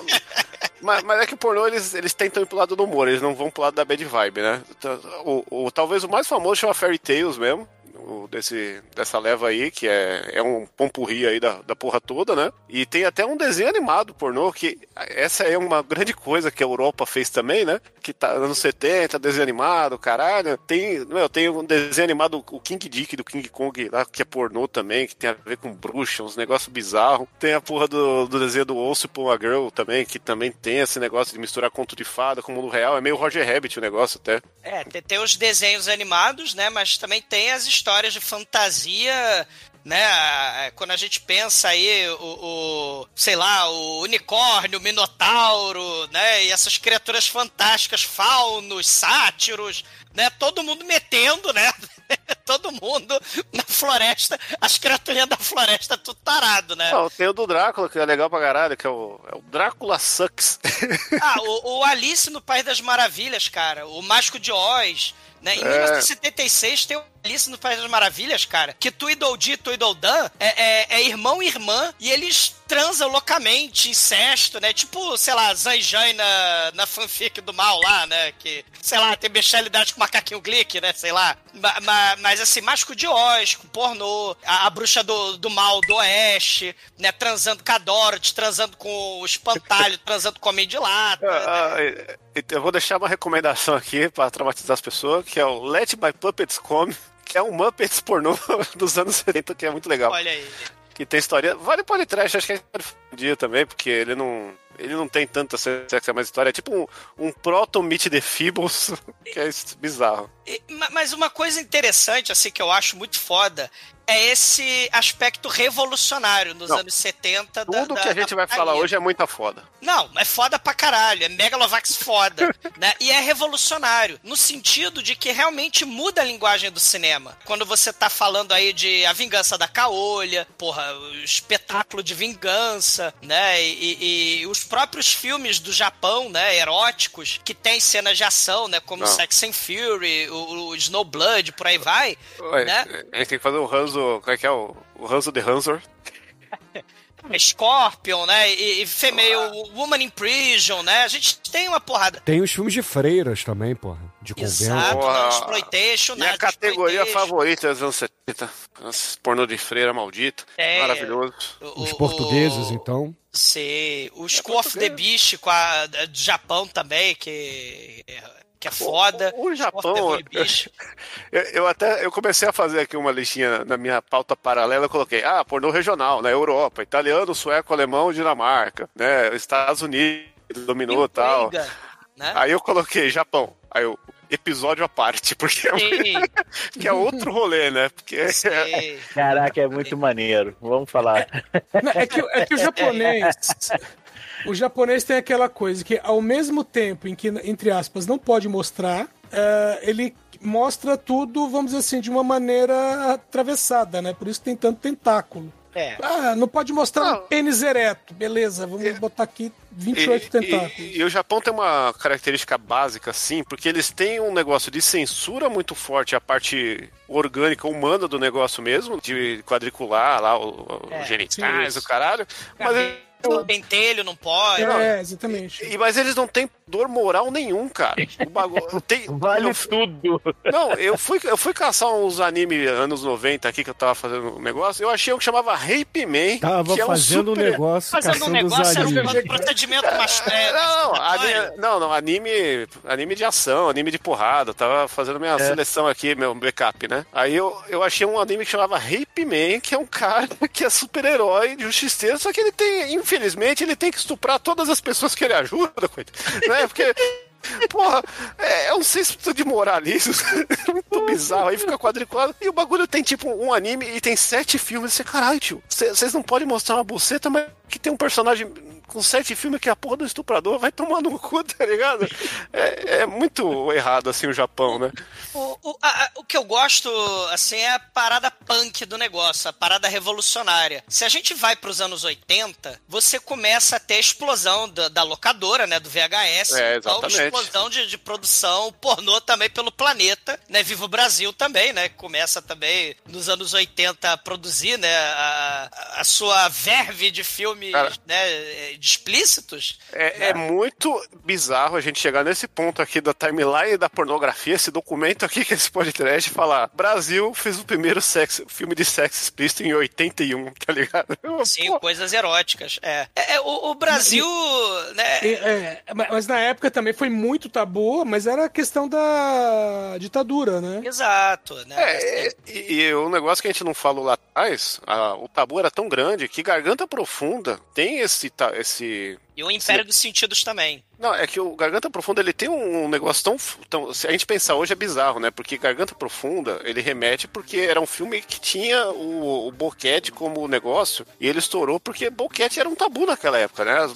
mas, mas é que o pornô, eles, eles tentam ir pro lado do humor, eles não vão pro lado da bad vibe, né? Então, O, o- talvez o mais famoso chama Fairy Tales mesmo. Desse, dessa leva aí, que é, é um pompurri aí da, da porra toda, né? E tem até um desenho animado pornô, que essa é uma grande coisa que a Europa fez também, né? Que tá anos 70, desenho animado, caralho. Tem, meu, tem um desenho animado, o King Dick do King Kong lá, que é pornô também, que tem a ver com bruxa, uns negócios bizarros. Tem a porra do, do desenho do Osso Upon a Girl também, que também tem esse negócio de misturar conto de fada com o mundo real. É meio Roger Rabbit o negócio até. É, tem, tem os desenhos animados, né? Mas também tem as histórias de fantasia, né? Quando a gente pensa aí o, o, sei lá, o unicórnio, o minotauro, né? E essas criaturas fantásticas, faunos, sátiros, né? Todo mundo metendo, né? Todo mundo na floresta, as criaturinhas da floresta tudo tarado, né? Não, tem o do Drácula, que é legal pra caralho, que é o, é o Drácula Sucks. Ah, o, o Alice no País das Maravilhas, cara. O Mágico de Oz. Né? Em É. 1976 tem o Alice no País das Maravilhas, cara. Que Tweedledee e Tweedledum é, é, é irmão e irmã e eles transam loucamente, incesto, né? Tipo, sei lá, Zanjan na, na fanfic do mal lá, né? Que, sei lá, tem bestialidade com o macaquinho Glick, né? Sei lá. Ma- ma- mas assim, Mágico de Oz, com pornô, a, a bruxa do, do mal do oeste, né? Transando com a Dorothy, transando com o espantalho, transando com o homem de lata. Ah, ah, eu vou deixar uma recomendação aqui pra traumatizar as pessoas, que é o Let My Puppets Come, que é um Muppets pornô dos anos 70, que é muito legal. Olha aí. Que tem história. Vale podcast, acho que a gente pode um dia também, porque ele não. Ele não tem tanta sexo, é mais história. É tipo um, um proto-Meet the Feebles, que é bizarro. E- ma- Mas uma coisa interessante, assim, que eu acho muito foda, é esse aspecto revolucionário nos Não. anos 70 da, Tudo da- que a gente vai falar hoje é muita foda. Não, é foda pra caralho, é Megalovax foda, né? E é revolucionário, no sentido de que realmente muda a linguagem do cinema. Quando você tá falando aí de A Vingança da Caolha, porra, o espetáculo de vingança, né? E, e- e os próprios filmes do Japão, né, eróticos, que tem cenas de ação, né, como Não. Sex and Fury, o, o Snow Blood, por aí vai, Ué, né? A gente tem que fazer o Hanzo. Como é que é? O, o Hanzo de Hanzor. Scorpion, né? E, e Female Woman in Prison, né? A gente tem uma porrada. Tem os filmes de freiras também, porra. De convento. Exato, não exploitation, Minha nada de categoria exploitation. favorita dos anos 70. Nossa, Pornô de freira maldito. É. Maravilhoso. O- Os o- portugueses, o- então. Sim, o School of the Beast com a do Japão também, que que é foda. O- o Japão. Eu, eu até eu comecei a fazer aqui uma listinha na minha pauta paralela. Eu coloquei, ah, pornô regional, né? Europa, italiano, sueco, alemão, Dinamarca, né? Estados Unidos dominou e tal. Né? Aí eu coloquei Japão. Aí eu, episódio à parte, porque é, que é outro rolê, né? Porque sim. Caraca, é muito maneiro. Vamos falar. Não, É que, é que o japonês. O japonês tem aquela coisa que, ao mesmo tempo em que, entre aspas, não pode mostrar, é, ele mostra tudo, vamos dizer assim, de uma maneira atravessada, né? Por isso tem tanto tentáculo. É. Ah, não pode mostrar Não. um pênis ereto. Beleza, vamos botar aqui 28 E, tentáculos. e- e o Japão tem uma característica básica, assim, porque eles têm um negócio de censura muito forte, a parte orgânica, humana do negócio mesmo, de quadricular lá É, os genitais, sim. o caralho. Mas, pentelho não pode. É, exatamente. e- mas eles não têm dor moral nenhum, cara. O bagulho. Tem, Vale eu- tudo. Não, eu fui, eu fui caçar uns anime anos 90 aqui que eu tava fazendo um negócio. Eu achei um que chamava Rape Man. Tava que é um fazendo um super- negócio, Fazendo um negócio, era animes. um procedimento mais. É, É, não, masturbatório. anime, não, não, anime, anime de ação, anime de porrada. Tava fazendo minha seleção aqui, meu backup, né? Aí eu, eu achei um anime que chamava Rape Man, que é um cara que é super-herói, justiceiro, só que ele tem, infelizmente, ele tem que estuprar todas as pessoas que ele ajuda, coitado, né? Porque. Porra, é, é um senso de moralismo muito bizarro. Aí fica quadriculado. E o bagulho tem tipo um anime e tem sete filmes. Você, caralho, tio, vocês não podem mostrar uma buceta, mas que tem um personagem com sete filmes que a porra do estuprador vai tomar no cu, tá ligado? É, é muito errado assim o Japão, né? O, o, a- o que eu gosto, assim, é a parada punk do negócio, a parada revolucionária. Se a gente vai pros anos 80, você começa a ter a explosão da, da locadora, né, do VHS. É, então, exatamente. explosão de, de produção pornô também pelo planeta, né, Vivo Brasil também, né, começa também nos anos 80 a produzir, né, a, a sua verve de filmes, Cara. né, explícitos. É, é muito bizarro a gente chegar nesse ponto aqui da timeline da pornografia, esse documento aqui que é esse podcast falar Brasil fez o primeiro sexo, filme de sexo explícito em 81, tá ligado? Sim, Pô, coisas eróticas. É, É, é, o, o Brasil, né, E, é, mas mas na época também foi muito tabu, mas era a questão da ditadura, né? Exato, né? É, e, e o negócio que a gente não falou lá atrás, a- o tabu era tão grande que Garganta Profunda tem esse, esse E o Império dos Sentidos também. Não, é que o Garganta Profunda ele tem um negócio tão, tão. Se a gente pensar hoje é bizarro, né? Porque Garganta Profunda ele remete porque era um filme que tinha o, o boquete como negócio e ele estourou porque boquete era um tabu naquela época, né? A-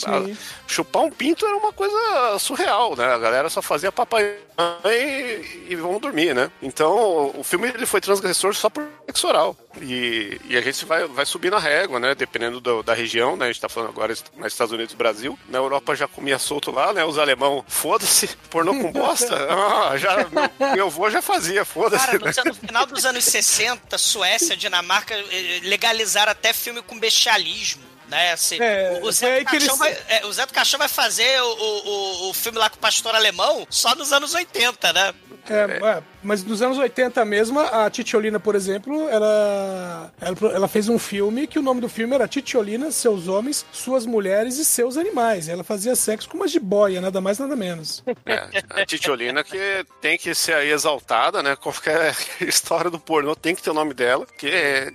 chupar um pinto era uma coisa surreal, né? A galera só fazia papai e, e vão dormir, né? Então o filme ele foi transgressor só por sexo oral. E, e a gente vai, vai subir na régua, né? Dependendo do- da região, né? A gente tá falando agora nos Estados Unidos e Brasil. Na Europa já comia solto lá, né? Os alemão, foda-se, pornô com bosta. Ah, já, meu, meu avô já fazia, foda-se. Cara, né? no, final dos anos 60, Suécia, Dinamarca eh, legalizaram até filme com bestialismo. Né, assim, É, o, Zé eles- vai, é, o Zé do Caixão vai fazer o, o, o- o filme lá com o pastor alemão só nos anos 80, né? É, é, Mas nos anos 80 mesmo, a Titiolina, por exemplo, ela, ela, ela fez um filme que o nome do filme era Titiolina, Seus Homens, Suas Mulheres e Seus Animais. Ela fazia sexo com uma jiboia, nada mais, nada menos. É, a Titiolina que tem que ser aí exaltada, né? Qualquer história do pornô tem que ter o nome dela, que,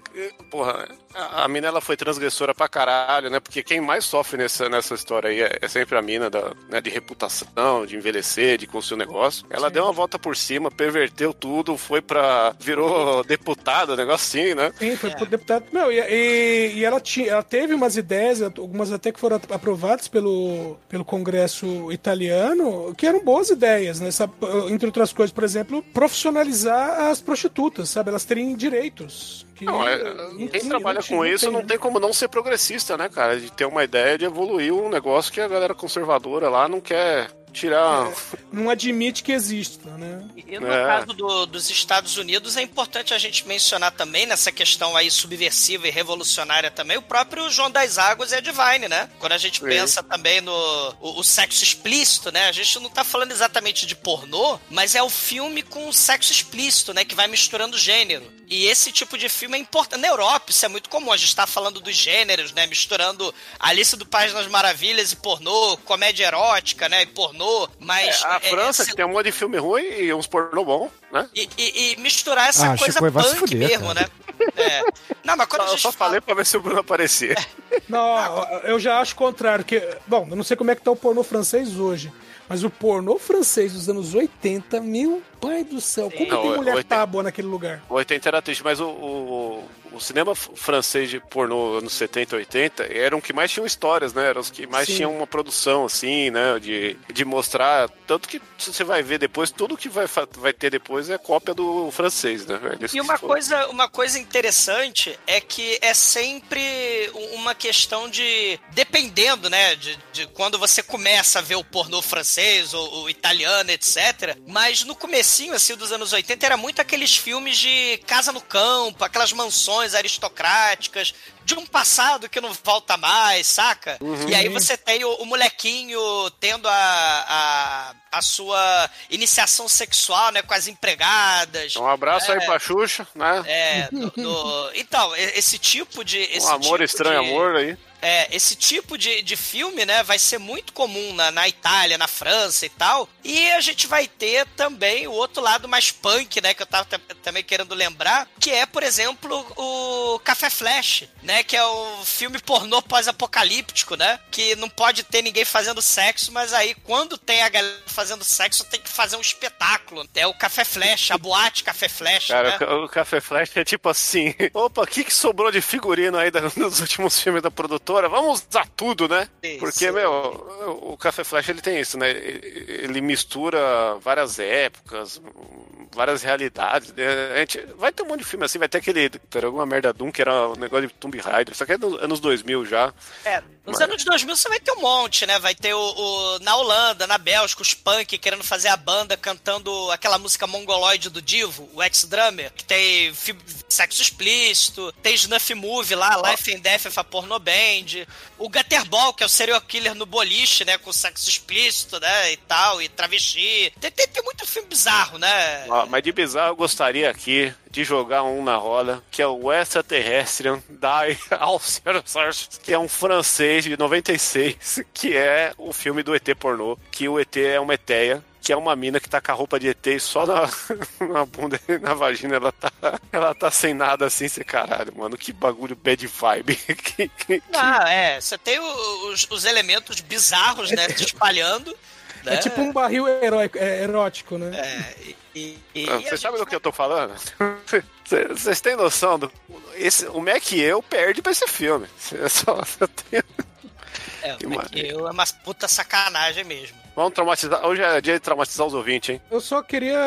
porra, a, a mina ela foi transgressora pra caralho, né? Porque quem mais sofre nessa, nessa história aí é, é sempre a mina da, né, de reputação, de envelhecer, de construir um negócio. Ela deu uma volta por cima, perverteu tudo, foi pra. virou deputada, negócio assim, né? Sim, foi pro deputado. Não, e, e, e ela, tinha, ela teve umas ideias, algumas até que foram aprovadas pelo, pelo Congresso italiano, que eram boas ideias, né? Sabe, entre outras coisas, por exemplo, profissionalizar as prostitutas, sabe? Elas terem direitos. Que, Não, é, quem tinha- trabalha com isso não né? tem como não ser progressista, né, cara? De ter uma ideia de evoluir um negócio que a galera conservadora lá não quer tirar. Não admite que exista, né? E no É. caso do- dos Estados Unidos, é importante a gente mencionar também, nessa questão aí subversiva e revolucionária também, o próprio João das Águas e a Divine, né? Quando a gente Sim. pensa também no o, o sexo explícito, né? A gente não tá falando exatamente de pornô, mas é o filme com sexo explícito, né? Que vai misturando gênero. E esse tipo de filme é importante. Na Europa, isso é muito comum. A gente tá falando dos gêneros, né? Misturando Alice do País das Maravilhas e pornô, comédia erótica, né? E pornô. Mas. É, a é- França, é- que tem um monte de filme ruim e uns pornô bom, né? e, e- e misturar essa Ah, coisa Chico, punk fuder, mesmo, cara. né? É. Não, mas quando a Eu gente só fala... falei pra ver se o Bruno aparecia. Não, eu já acho o contrário. Que, bom, eu não sei como é que tá o pornô francês hoje. Mas o pornô francês dos anos 80, meu pai do céu, como Não, tem mulher 80 tábua naquele lugar? O 80 era triste, mas o, o, o cinema francês de pornô anos 70, 80 eram os que mais tinham histórias, né? Eram os que mais Sim. tinham uma produção, assim, né? De, de mostrar. Tanto que você vai ver depois, tudo que vai, vai ter depois é cópia do francês, né? Eles E uma coisa, uma coisa interessante é que é sempre um- uma questão de. Dependendo, né? De, de quando você começa a ver o pornô francês ou o italiano, etc. Mas no comecinho, assim, dos anos 80, era muito aqueles filmes de casa no campo, aquelas mansões aristocráticas, de um passado que não volta mais, saca? E aí você tem o, o molequinho tendo a, a, a sua iniciação sexual, né? Com as empregadas. Um abraço É. aí pra Xuxa, né? É, no- no- então, esse tipo de. Esse um amor tipo estranho, de- amor aí. É, esse tipo de, de filme, né, vai ser muito comum na, na Itália, na França e tal. E a gente vai ter também o outro lado mais punk, né, que eu tava também querendo lembrar, que é, por exemplo, o Café Flash, né, que é o filme pornô pós-apocalíptico, né, que não pode ter ninguém fazendo sexo, mas aí quando tem a galera fazendo sexo, tem que fazer um espetáculo. É o Café Flash, a boate Café Flash, Cara, né? o ca- o Café Flash é tipo assim: opa, o que, que sobrou de figurino aí nos últimos filmes da produtora? Vamos usar tudo, né? Isso. Porque, meu, o Café Flash ele tem isso, né? Ele mistura várias épocas, várias realidades. né? A gente vai ter um monte de filme assim, vai ter aquele. Era alguma merda Doom que era um negócio de Tomb Raider, só que é dos anos 2000 já. É, nos Mas- anos 2000 você vai ter um monte, né? Vai ter o, o- na Holanda, na Bélgica, os punk querendo fazer a banda cantando aquela música mongoloide do Divo, o ex-drummer, que tem sexo explícito, tem Snuff Movie lá, Life and Death of a Porno Band, o Gutterball, que é o serial killer no boliche, né? Com sexo explícito, né? E tal, e travesti. Tem, tem, tem muito filme bizarro, né? Ó, mas de bizarro eu gostaria aqui de jogar um na roda, que é o Extraterrestrian Die Alcers, que é um francês de 96, que é o filme do ET pornô, que o ET é uma eteia. Que é uma mina que tá com a roupa de ET e só na, na bunda e na vagina ela tá, ela tá sem nada assim, você caralho, mano. Que bagulho bad vibe. que, que- Ah, é. Você tem o- os, os elementos bizarros, né? Se espalhando. É né? tipo um barril heróico- é, erótico, né? É, e, e- Ah, e a Vocês sabem gente do que eu tô falando? Cê- Vocês têm noção do. Esse, o Mac e eu perde pra esse filme. Cê Só, só tem- É, Que o Mac maravilha. eu é uma puta sacanagem mesmo. Vamos traumatizar. Hoje é dia de traumatizar os ouvintes, hein? Eu só queria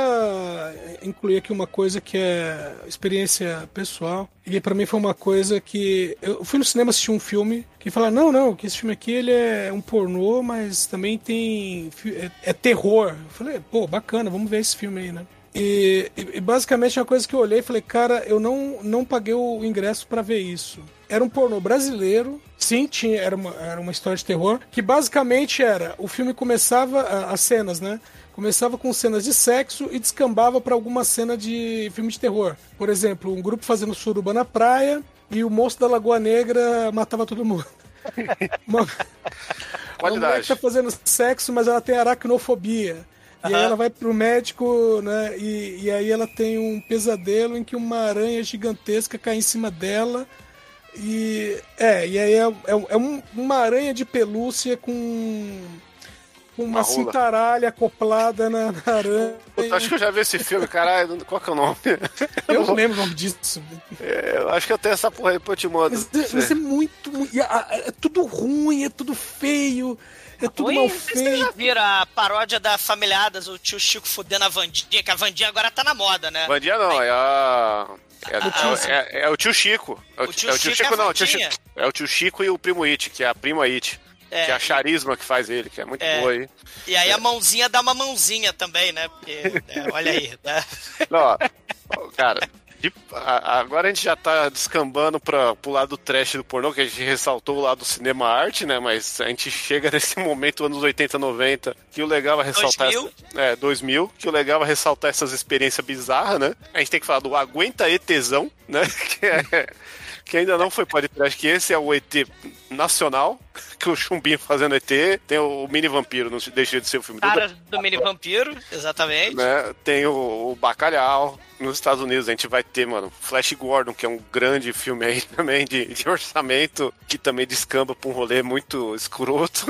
incluir aqui uma coisa que é experiência pessoal. E pra mim foi uma coisa que. Eu fui no cinema assistir um filme que fala: não, não, que esse filme aqui ele é um pornô, mas também tem. É, é terror. Eu falei, pô, bacana, vamos ver esse filme aí, né? E, e- basicamente uma coisa que eu olhei e falei, cara, eu não, não paguei o ingresso pra ver isso. Era um pornô brasileiro, sim, tinha, era, uma, era uma história de terror, que basicamente era, o filme começava, as cenas, né? Começava com cenas de sexo e descambava pra alguma cena de filme de terror. Por exemplo, um grupo fazendo suruba na praia e o moço da Lagoa Negra matava todo mundo. Uma, uma mulher que tá fazendo sexo, mas ela tem aracnofobia. E aí Aham. ela vai pro médico, né? E, e aí ela tem um pesadelo em que uma aranha gigantesca cai em cima dela. E é, e aí é, é, é um- uma aranha de pelúcia com com uma, Uma cintaralha acoplada na, na aranha. Puta, acho que eu já vi esse filme, caralho. Qual que é o nome? Eu não lembro o nome disso. É, eu acho que eu tenho essa porra aí, depois eu te mando. Mas, mas é muito. a- É tudo ruim, é tudo feio, é tudo Ruim, mal se vocês já feito. viram a paródia da Familiadas, o tio Chico fudendo a Vandinha, que a Vandinha agora tá na moda, né? Bandia não, é a. É, a- tio- é- é- é o tio Chico. É o, O tio é o tio Chico Chico, é não, o tio Vandinha. Chico. É o tio Chico e o primo It, que é a prima It. É, que é a charisma que faz ele, que é muito É. boa aí. E aí a mãozinha dá uma mãozinha também, né? Porque, é, olha aí, né? Não, ó, cara, de- a- agora a gente já tá descambando pra, pro lado do trash do pornô, que a gente ressaltou o lado do cinema arte, né? Mas a gente chega nesse momento, anos 80, 90, que o legal é ressaltar. 2000. Essa, é, 2000, que o legal é ressaltar essas experiências bizarras, né? A gente tem que falar do Aguenta E Tesão, né? Que, é- que ainda não foi podcast, que esse é o ET nacional, que o Chumbinho fazendo ET, tem o Mini Vampiro, não deixa de ser o filme do Cara do mini vampiro, exatamente. né? Tem o, o Bacalhau. Nos Estados Unidos a gente vai ter, mano, Flash Gordon, que é um grande filme aí também de, de orçamento, que também descamba pra um rolê muito escroto.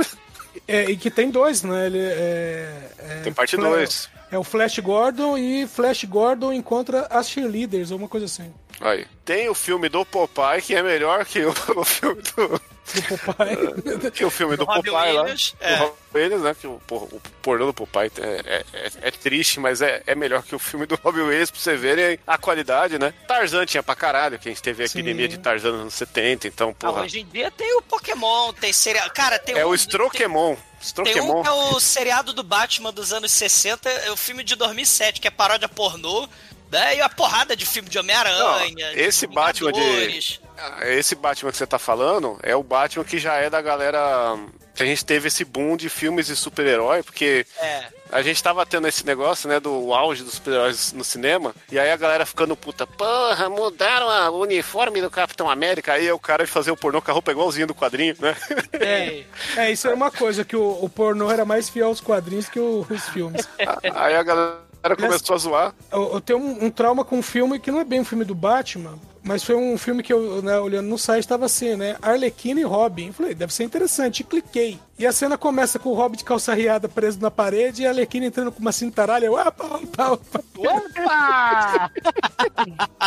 É, e que tem dois, né? Ele é, é- Tem parte Fla- 2. É o Flash Gordon e Flash Gordon encontra as cheerleaders, ou uma coisa assim. Aí. Tem o filme do Popeye, que é melhor que o, o filme do. Do Popeye. Que o filme do, Do Popeye lá. Williams, Do é. Robin Williams, né? Que o, porra, o pornô do Popeye é, é, é- triste, mas é, é melhor que o filme do Robin Williams pra você verem a qualidade, né? Tarzan tinha pra caralho, que a gente teve a Sim. epidemia de Tarzan nos anos 70, então, Ah, porra. hoje em dia tem o Pokémon, tem seriado. Cara, tem é um, o Strokemon. Tem, tem Strokemon. um que é o seriado do Batman dos anos 60, é o filme de 2007, que é paródia pornô. Né? E a porrada de filme de Homem-Aranha. Esse Batman de- Esse Batman que você tá falando é o Batman que já é da galera. Que a gente teve esse boom de filmes de super-herói, porque É. a gente tava tendo esse negócio, né, do auge dos super-heróis no cinema, e aí a galera ficando puta, porra, mudaram a- o uniforme do Capitão América, aí é o cara de fazer o pornô com a roupa igualzinha do quadrinho, né? É. É, isso era uma coisa, que o, o pornô era mais fiel aos quadrinhos que o- os filmes. aí a galera começou a zoar. Eu, eu tenho um, um trauma com um filme que não é bem um filme do Batman, mas foi um filme que eu, né, olhando no site, estava assim, né? Arlequina e Robin. Eu falei, deve ser interessante. E cliquei. E a cena começa com o Robin de calça riada preso na parede e a Arlequina entrando com uma cintaralha. Eu, opa, opa, opa. Opa!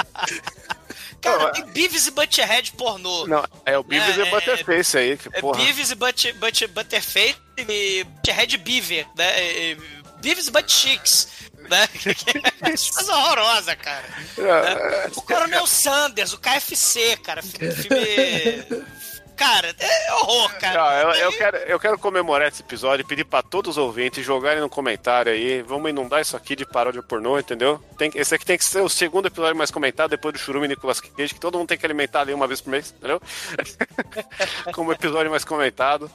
Cara, Não, tem Beavis e Butcherhead pornô. Não, é o Beavis É, e o Butterface aí, que É porra. Beavis e Butt, Butt, Butterface e Butcherhead Beaver, né? E- e Beavis e Butt Chicks, né? Coisa horrorosa, cara. É, O Coronel Sanders, o KFC, cara. Filme... Cara, é horror, cara. Não, eu, eu quero, eu quero comemorar esse episódio e pedir pra todos os ouvintes jogarem no comentário aí. Vamos inundar isso aqui de paródia pornô, entendeu? Tem, esse aqui tem que ser o segundo episódio mais comentado depois do Churume e Nicolas Cage, que todo mundo tem que alimentar ali uma vez por mês, entendeu? Como episódio mais comentado.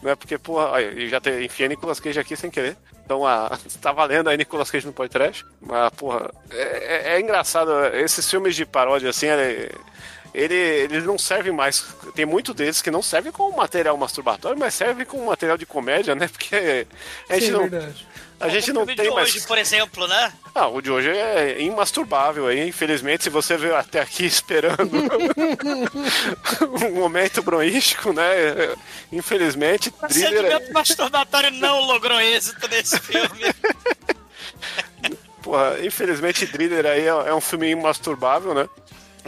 Né? Porque, porra, olha, já te, enfiei Nicolas Cage aqui sem querer. Então, a, tá valendo aí Nicolas Cage no podcast. Mas, porra, é, é- é engraçado. Esses filmes de paródia, assim, ele, ele, eles não servem mais. Tem muito deles que não servem como material masturbatório, mas servem como material de comédia, né? Porque a gente Sim, não, verdade. a gente O não filme tem de mais. hoje, por exemplo, né? Ah, o de hoje é imasturbável aí. Infelizmente, se você veio até aqui esperando um momento broístico, né? Infelizmente, O Thriller é- sentimento masturbatório não logrou êxito nesse filme. Porra, infelizmente, Driller aí é, é um filme imasturbável, né?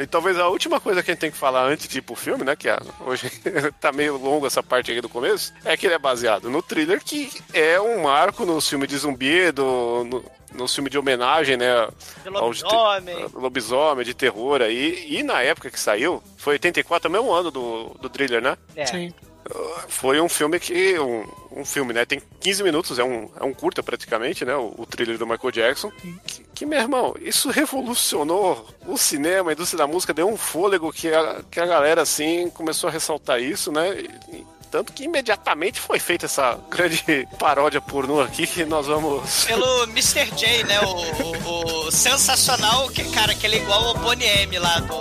E talvez a última coisa que a gente tem que falar antes de ir pro filme, né? Que é- hoje tá meio longo essa parte aqui do começo, é que ele é baseado no thriller, que é um marco no filme de zumbi, do, no, no filme de homenagem, né? De aos te- lobisomem. lobisomem, de terror aí. E na época que saiu, foi 84, é o mesmo ano do, do thriller, né? É. Sim. Foi um filme que. Um, um filme, né? Tem 15 minutos, é um, é um curta praticamente, né? O, o thriller do Michael Jackson. Que, que, meu irmão, isso revolucionou o cinema, a indústria da música, deu um fôlego que a, que a galera, assim, começou a ressaltar isso, né? E, Tanto que imediatamente foi feita essa grande paródia pornô aqui que nós vamos. Pelo Mr. J, né? O, o- o sensacional, que, cara, que ele é igual ao Bonnie M lá do.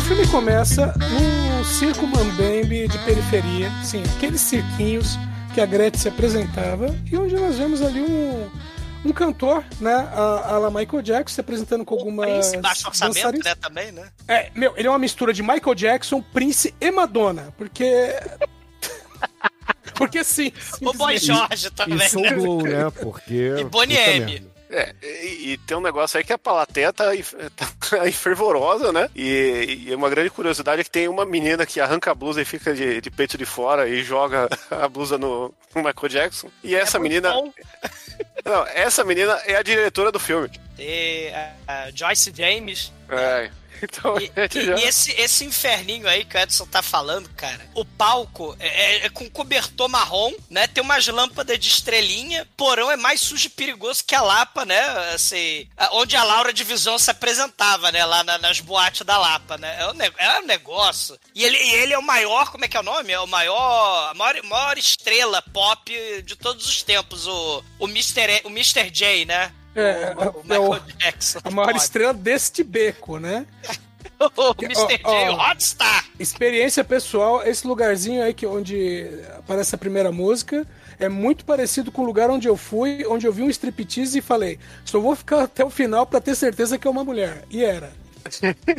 o filme começa num circo mambembe de periferia, sim, aqueles cirquinhos que a Gretchen se apresentava e onde nós vemos ali um, um cantor, né, a, a la Michael Jackson, se apresentando com algumas Prince, baixo orçamento, né? Também, né? É, meu, ele é uma mistura de Michael Jackson, Prince e Madonna, porque... porque sim. O Boy. Jorge também. E Soul né? Né? Porque. E Bonnie M. É, e, e tem um negócio aí que a plateia tá, tá aí fervorosa, né? E, e uma grande curiosidade é que tem uma menina que arranca a blusa e fica de, de peito de fora e joga a blusa no, no Michael Jackson. E essa É menina. Não, essa menina é a diretora do filme. E a, a Joyce James. É. Então, E, e- já- e esse, esse inferninho aí que o Edson tá falando, cara, o palco é, é- é com cobertor marrom, né? Tem umas lâmpadas de estrelinha, porão é mais sujo e perigoso que a Lapa, né? Assim, onde a Laura de Visão se apresentava, né? Lá na- nas boates da Lapa, né? É um, é um negócio. E ele, ele é o maior, como é que é o nome? É o maior, a maior, maior estrela pop de todos os tempos, o, o, Mr. E- o Mr. J, né? É, o, o é Michael o- Jackson. A maior Pop. estrela deste beco, né? o Mr. J, Hotstar. Experiência pessoal, esse lugarzinho aí que onde aparece a primeira música é muito parecido com o lugar onde eu fui, onde eu vi um striptease e falei, só vou ficar até o final pra ter certeza que é uma mulher. E era.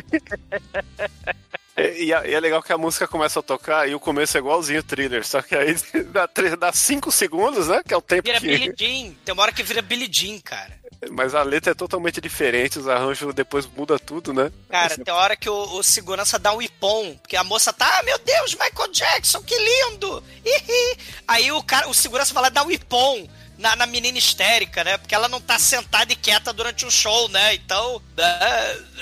E, e é e é legal que a música começa a tocar e o começo é igualzinho o thriller, só que aí dá, tre- dá cinco segundos, né? Que é o tempo Vira que. Billie Jean. Tem uma hora que vira Billie Jean, cara. Mas a letra é totalmente diferente, os arranjos depois muda tudo, né? Cara, tem hora que o, o segurança dá um ipom, porque a moça tá, ah, meu Deus, Michael Jackson, que lindo! Ihi. Aí o cara, o segurança vai lá dar um ipom na, na menina histérica, né? Porque ela não tá sentada e quieta durante o show, né? Então. né?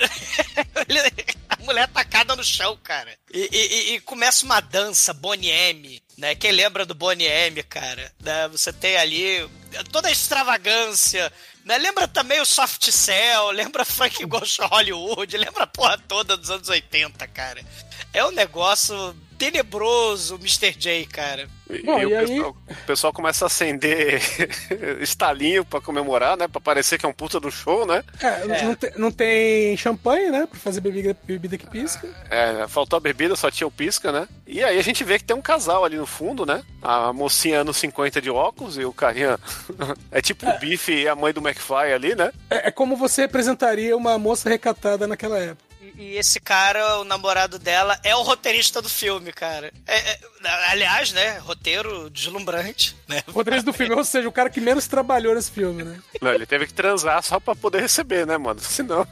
A mulher tacada no chão, cara. E, e- e- e começa uma dança, Bonnie M, né? Quem lembra do Bonnie M, cara? Né? Você tem ali toda a extravagância. Né? Lembra também o Soft Cell, lembra Frank Ghost Hollywood, lembra a porra toda dos anos 80, cara. É um negócio tenebroso, Mr. J, cara. E, Bom, e o, e aí- pessoal, o pessoal começa a acender estalinho pra comemorar, né? Pra parecer que é um puta do show, né? É, Não, tem, não tem champanhe, né? Pra fazer bebida, bebida que pisca. É, faltou a bebida, só tinha o pisca, né? E aí a gente vê que tem um casal ali no fundo, né? A mocinha anos 50 de óculos e o carinha. é tipo o Bife e a mãe do McFly ali, né? É, é como você representaria uma moça recatada naquela época. E, esse cara, o namorado dela, é o roteirista do filme, cara. É- é- aliás, né? Roteiro deslumbrante, né? O roteirista do filme, ou seja, o cara que menos trabalhou nesse filme, né? Não, ele teve que transar só pra poder receber, né, mano? Senão.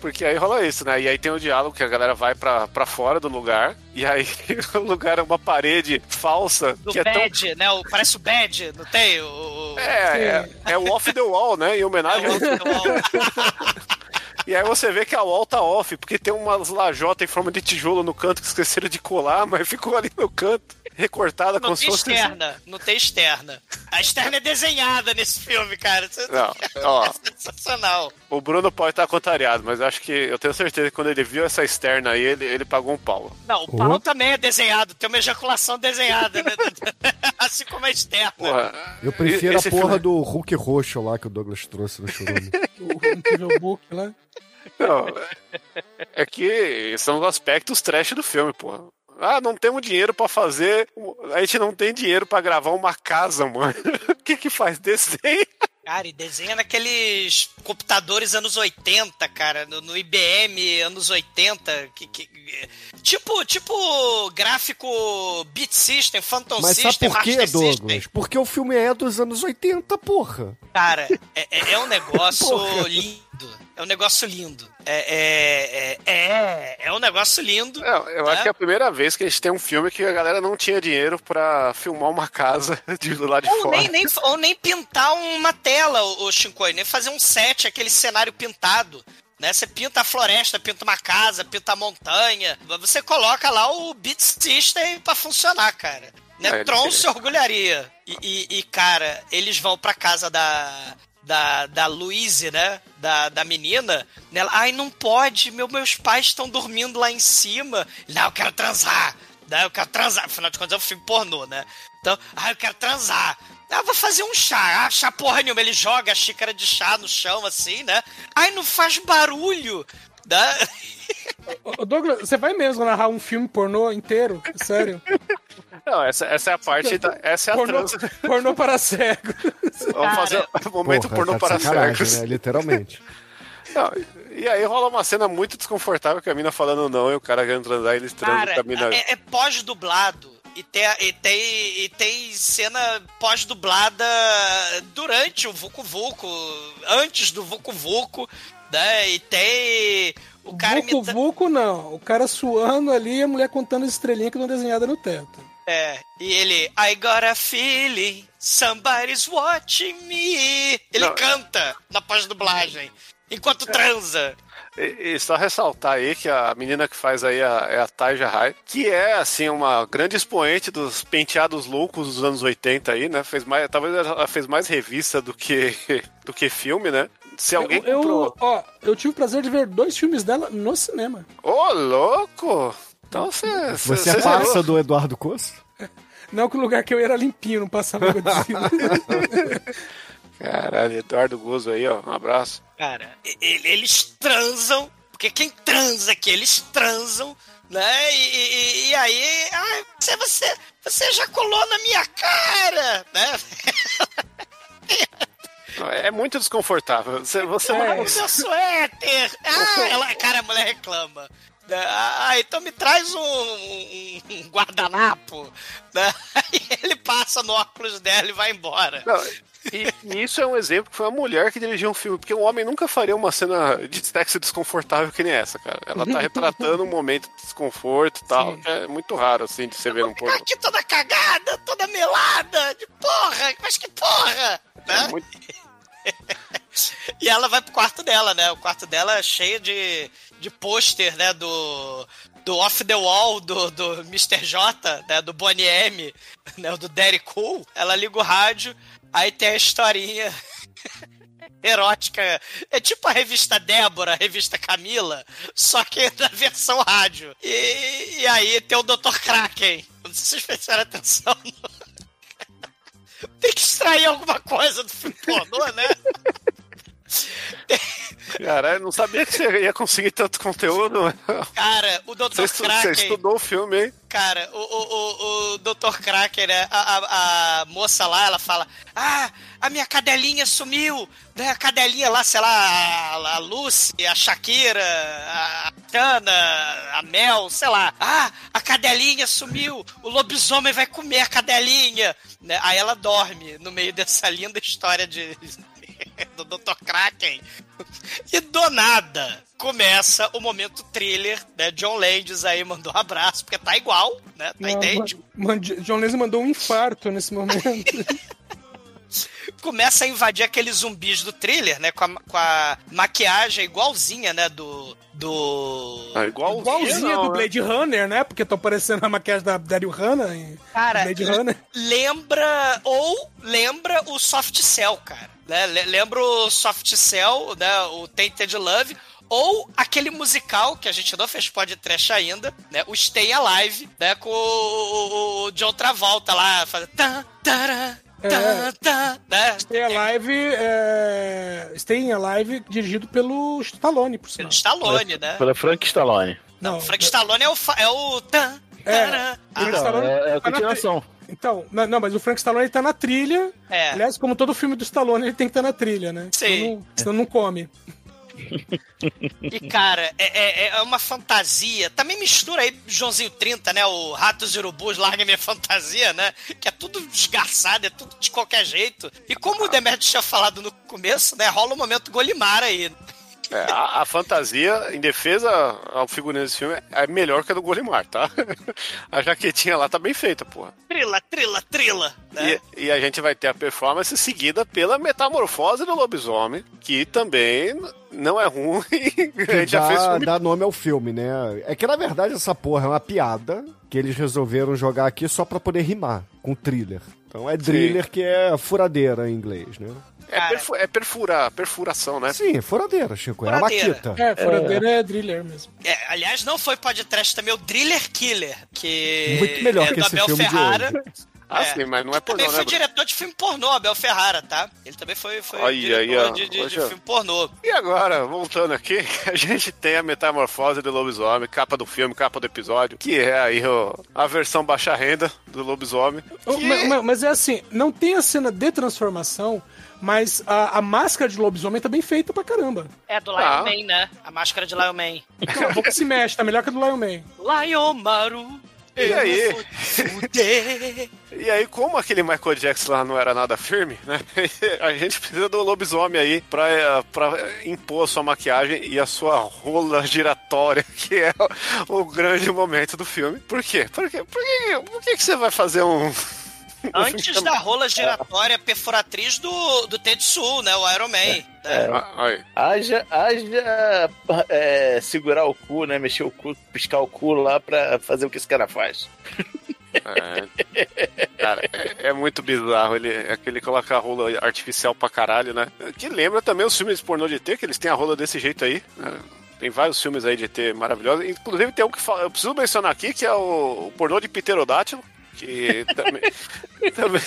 Porque aí rola isso, né? E aí tem o diálogo que a galera vai pra, pra fora do lugar. E aí o lugar é uma parede falsa. Do que é tão. Bad, né? O, parece o Bad, não tem? O, É, é, é o off the wall, né? Em homenagem É E aí você vê que a wall tá off, porque tem umas lajotas em forma de tijolo no canto que esqueceram de colar, mas ficou ali no canto, recortada Não como se tem fosse. externa, não tem externa. A externa é desenhada nesse filme, cara. É- Não, ó. é sensacional. O Bruno pode estar contrariado, mas eu acho que eu tenho certeza que quando ele viu essa externa aí, ele, ele pagou um pau. Não, o pau também é desenhado, tem uma ejaculação desenhada, né? assim como a externa. Porra, Eu prefiro esse a porra filme- do Hulk roxo lá que o Douglas trouxe no churume. O Incrível Book lá. Não, é que são os aspectos trash do filme, porra. Ah, não temos dinheiro pra fazer. A gente não tem dinheiro pra gravar uma casa, mano. O que que faz? Desenho? Cara, e desenha naqueles computadores anos 80, cara, no, no IBM anos 80, que, que- tipo, tipo gráfico Beat System, Phantom Mas sabe System, por quê, Master Douglas? System. Porque o filme é dos anos 80, porra. Cara, é, é- é um negócio Porra. Lindo. É um negócio lindo. É, é, é, é, é um negócio lindo. Não, eu né? acho que é a primeira vez que a gente tem um filme que a galera não tinha dinheiro pra filmar uma casa de, do lado de fora. nem, nem, ou nem pintar uma tela, o, Shinkoi, nem fazer um set, aquele cenário pintado. Né? Você pinta a floresta, pinta uma casa, pinta a montanha. Você coloca lá o Beat System pra funcionar, cara. Né? É, Tron se orgulharia. E, e- e, cara, eles vão pra casa da. Da, da Louise, né? Da, da menina. Nela, Ai, não pode, meu, meus pais estão dormindo lá em cima. Não, eu quero transar. Né? Eu quero transar. Afinal de contas, é um filme pornô, né? Então, ah, eu quero transar. Ah, vou fazer um chá. Ah, chá porra nenhuma. Ele joga a xícara de chá no chão, assim, né? Ai, não faz barulho. Né? Ô, Douglas, você vai mesmo narrar um filme pornô inteiro? Sério? Não, essa, essa é a parte. Da, essa é a Pornô, transa. pornô para cego. Vamos fazer o momento Porra, pornô tá para cegos. né? Literalmente. Não, e aí rola uma cena muito desconfortável que a mina falando não e o cara querendo transar e eles transam com a mina. é, é pós-dublado. E tem, e, tem, e tem cena pós-dublada durante o Vucu Vucu, antes do Vucu Vucu, né? E tem o cara Vucu imita- Vucu não. O cara suando ali e a mulher contando as estrelinhas que estão desenhadas no teto. É, e ele, I got a feeling, somebody's watching me. Ele Não. canta na pós-dublagem, enquanto transa. E, e só ressaltar aí que a menina que faz aí a, é a Taja Rai, que é, assim, uma grande expoente dos penteados loucos dos anos 80 aí, né? Fez mais, talvez ela fez mais revista do que, do que filme, né? Se alguém eu, comprou... eu, ó, eu tive o prazer de ver dois filmes dela no cinema. Ô, louco! Então você... Você é parça do Eduardo Costa? Não que o lugar que eu ia era limpinho, não passava Godzilla. Caralho, Eduardo Gozo aí, ó. Um abraço. Cara, e- e- eles transam, porque quem transa aqui, eles transam, né? E, e- e aí, ai, você, você, você já colou na minha cara, né? É muito desconfortável. Você, você Ah, não o meu suéter! Ah, ela, cara, a mulher reclama. Né? Ah, então me traz um, um- um guardanapo. Né? Aí ele passa no óculos dela e vai embora. Não, e, e isso é um exemplo que foi a mulher que dirigiu um filme, porque um homem nunca faria uma cena de sexo desconfortável que nem essa, cara. Ela tá retratando um momento de desconforto e tal, é muito raro, assim, de você ver Ficar pornô. aqui toda cagada, toda melada, de porra, mas que porra! Né? É muito- E ela vai pro quarto dela, né? O quarto dela é cheio de, de pôster, né? Do, do Off the Wall, do, do Mr. J, né? Do Bonnie M, né? Do Daddy Cool. Ela liga o rádio, aí tem a historinha erótica. É tipo a revista Débora, a revista Camila, só que na versão rádio. E, e aí tem o Dr. Kraken. Não sei se vocês prestaram atenção. no- Tem que extrair alguma coisa do filme pornô, né? Caralho, eu não sabia que você ia conseguir tanto conteúdo. Cara, o Dr. Você, estu- você estudou o filme, hein? Cara, o, o, o, o Dr. Kraken, né? A, a, a moça lá, ela fala: Ah, a minha cadelinha sumiu. Né? A cadelinha lá, sei lá, a, a Lucy, a Shakira, a Tana, a Mel, sei lá. Ah, a cadelinha sumiu. O lobisomem vai comer a cadelinha. Né? Aí ela dorme no meio dessa linda história de. do Dr. Kraken. E do nada começa o momento thriller, né? John Landis aí mandou um abraço, porque tá igual, né? Tá Não, idêntico. John Lennon mandou um infarto nesse momento. Começa a invadir aqueles zumbis do thriller, né? Com a, com a maquiagem igualzinha, né? Do. Do. Ah, Igualzinha não, do né? Blade Runner, né? Porque tô parecendo a maquiagem da Daryl Hannah em Cara, Blade Runner. lembra. Ou lembra o Soft Cell, cara. Né? Le- Lembra o Soft Cell, né? O Tainted Love. Ou aquele musical que a gente não fez podcast ainda, né? O Stay Alive, né? Com o, o- o John Travolta lá, fazendo. Tá, tará, É. tá, tá, né? Stay Alive, é... Alive, dirigido pelo Stallone, por sinal. Pelo Stallone, né? Pela Frank Stallone. Não, Frank Stallone é o. fa- É o. Tá, É. Frank Então, Stallone é, é a tá continuação. Então, não, mas o Frank Stallone ele tá na trilha. É. Aliás, como todo filme do Stallone, ele tem que estar na trilha, né? Sim. Senão não, senão não come. E, cara, é, é, é uma fantasia. Também mistura aí Joãozinho 30, né? O Ratos e Urubus, Larga Minha Fantasia, né? Que é tudo desgraçado, é tudo de qualquer jeito. E como o Demetrio tinha falado no começo, né? Rola um momento Golimar aí. É, a, a fantasia, em defesa ao figurino desse filme, é melhor que a do Golimar, tá? A jaquetinha lá tá bem feita, porra. Trila, trila, trila. Né? E, e a gente vai ter a performance seguida pela metamorfose do lobisomem, que também não é ruim. A Que gente já fez dá, filme dá nome ao filme, né? É que na verdade essa porra é uma piada que eles resolveram jogar aqui só pra poder rimar com thriller. Então é thriller que é furadeira em inglês, né? É, perfu é perfura, perfuração, né? Sim, é furadeira, Chico. É Furadeira. Maquita. É, furadeira é, driller mesmo. É, aliás, não foi podcast também, o Driller Killer, que Muito melhor é que do esse Abel filme de Ferrara. hoje. Ah, É. sim, mas não é pornô, Também né? foi Bruno? diretor de filme pornô, Abel Ferrara, tá? Ele também foi, foi Aí, diretor aí, de, de- de filme pornô. E agora, voltando aqui, a gente tem a metamorfose do lobisomem, capa do filme, capa do episódio, que é aí ó, a versão baixa renda do lobisomem. Que- ma- ma- Mas, é assim, não tem a cena de transformação, mas a, a máscara de lobisomem tá bem feita pra caramba. É do Lion Ah. Man, né? A máscara de Lion Man. A boca se mexe, tá melhor que a do Lion Man. Lion Maru. E aí? E aí, como aquele Michael Jackson lá não era nada firme, né? A gente precisa do lobisomem aí pra, pra impor a sua maquiagem e a sua rola giratória, que é o, o grande momento do filme. Por quê? Por quê? Por, quê? Por que, que você vai fazer um. Antes da rola giratória perfuratriz do, do Tetsu, né? O Iron Man. né? Ah, aí. Haja, haja é, segurar o cu, né? Mexer o cu, piscar o cu lá pra fazer o que esse cara faz. É. Cara, é, é muito bizarro. Ele, é que ele coloca a rola artificial pra caralho, né? Que lembra também os filmes pornô de ET, que eles têm a rola desse jeito aí. né? Tem vários filmes aí de ET maravilhosos. Inclusive tem um que fala, eu preciso mencionar aqui, que é o, o pornô de Pterodátilo. Que também. também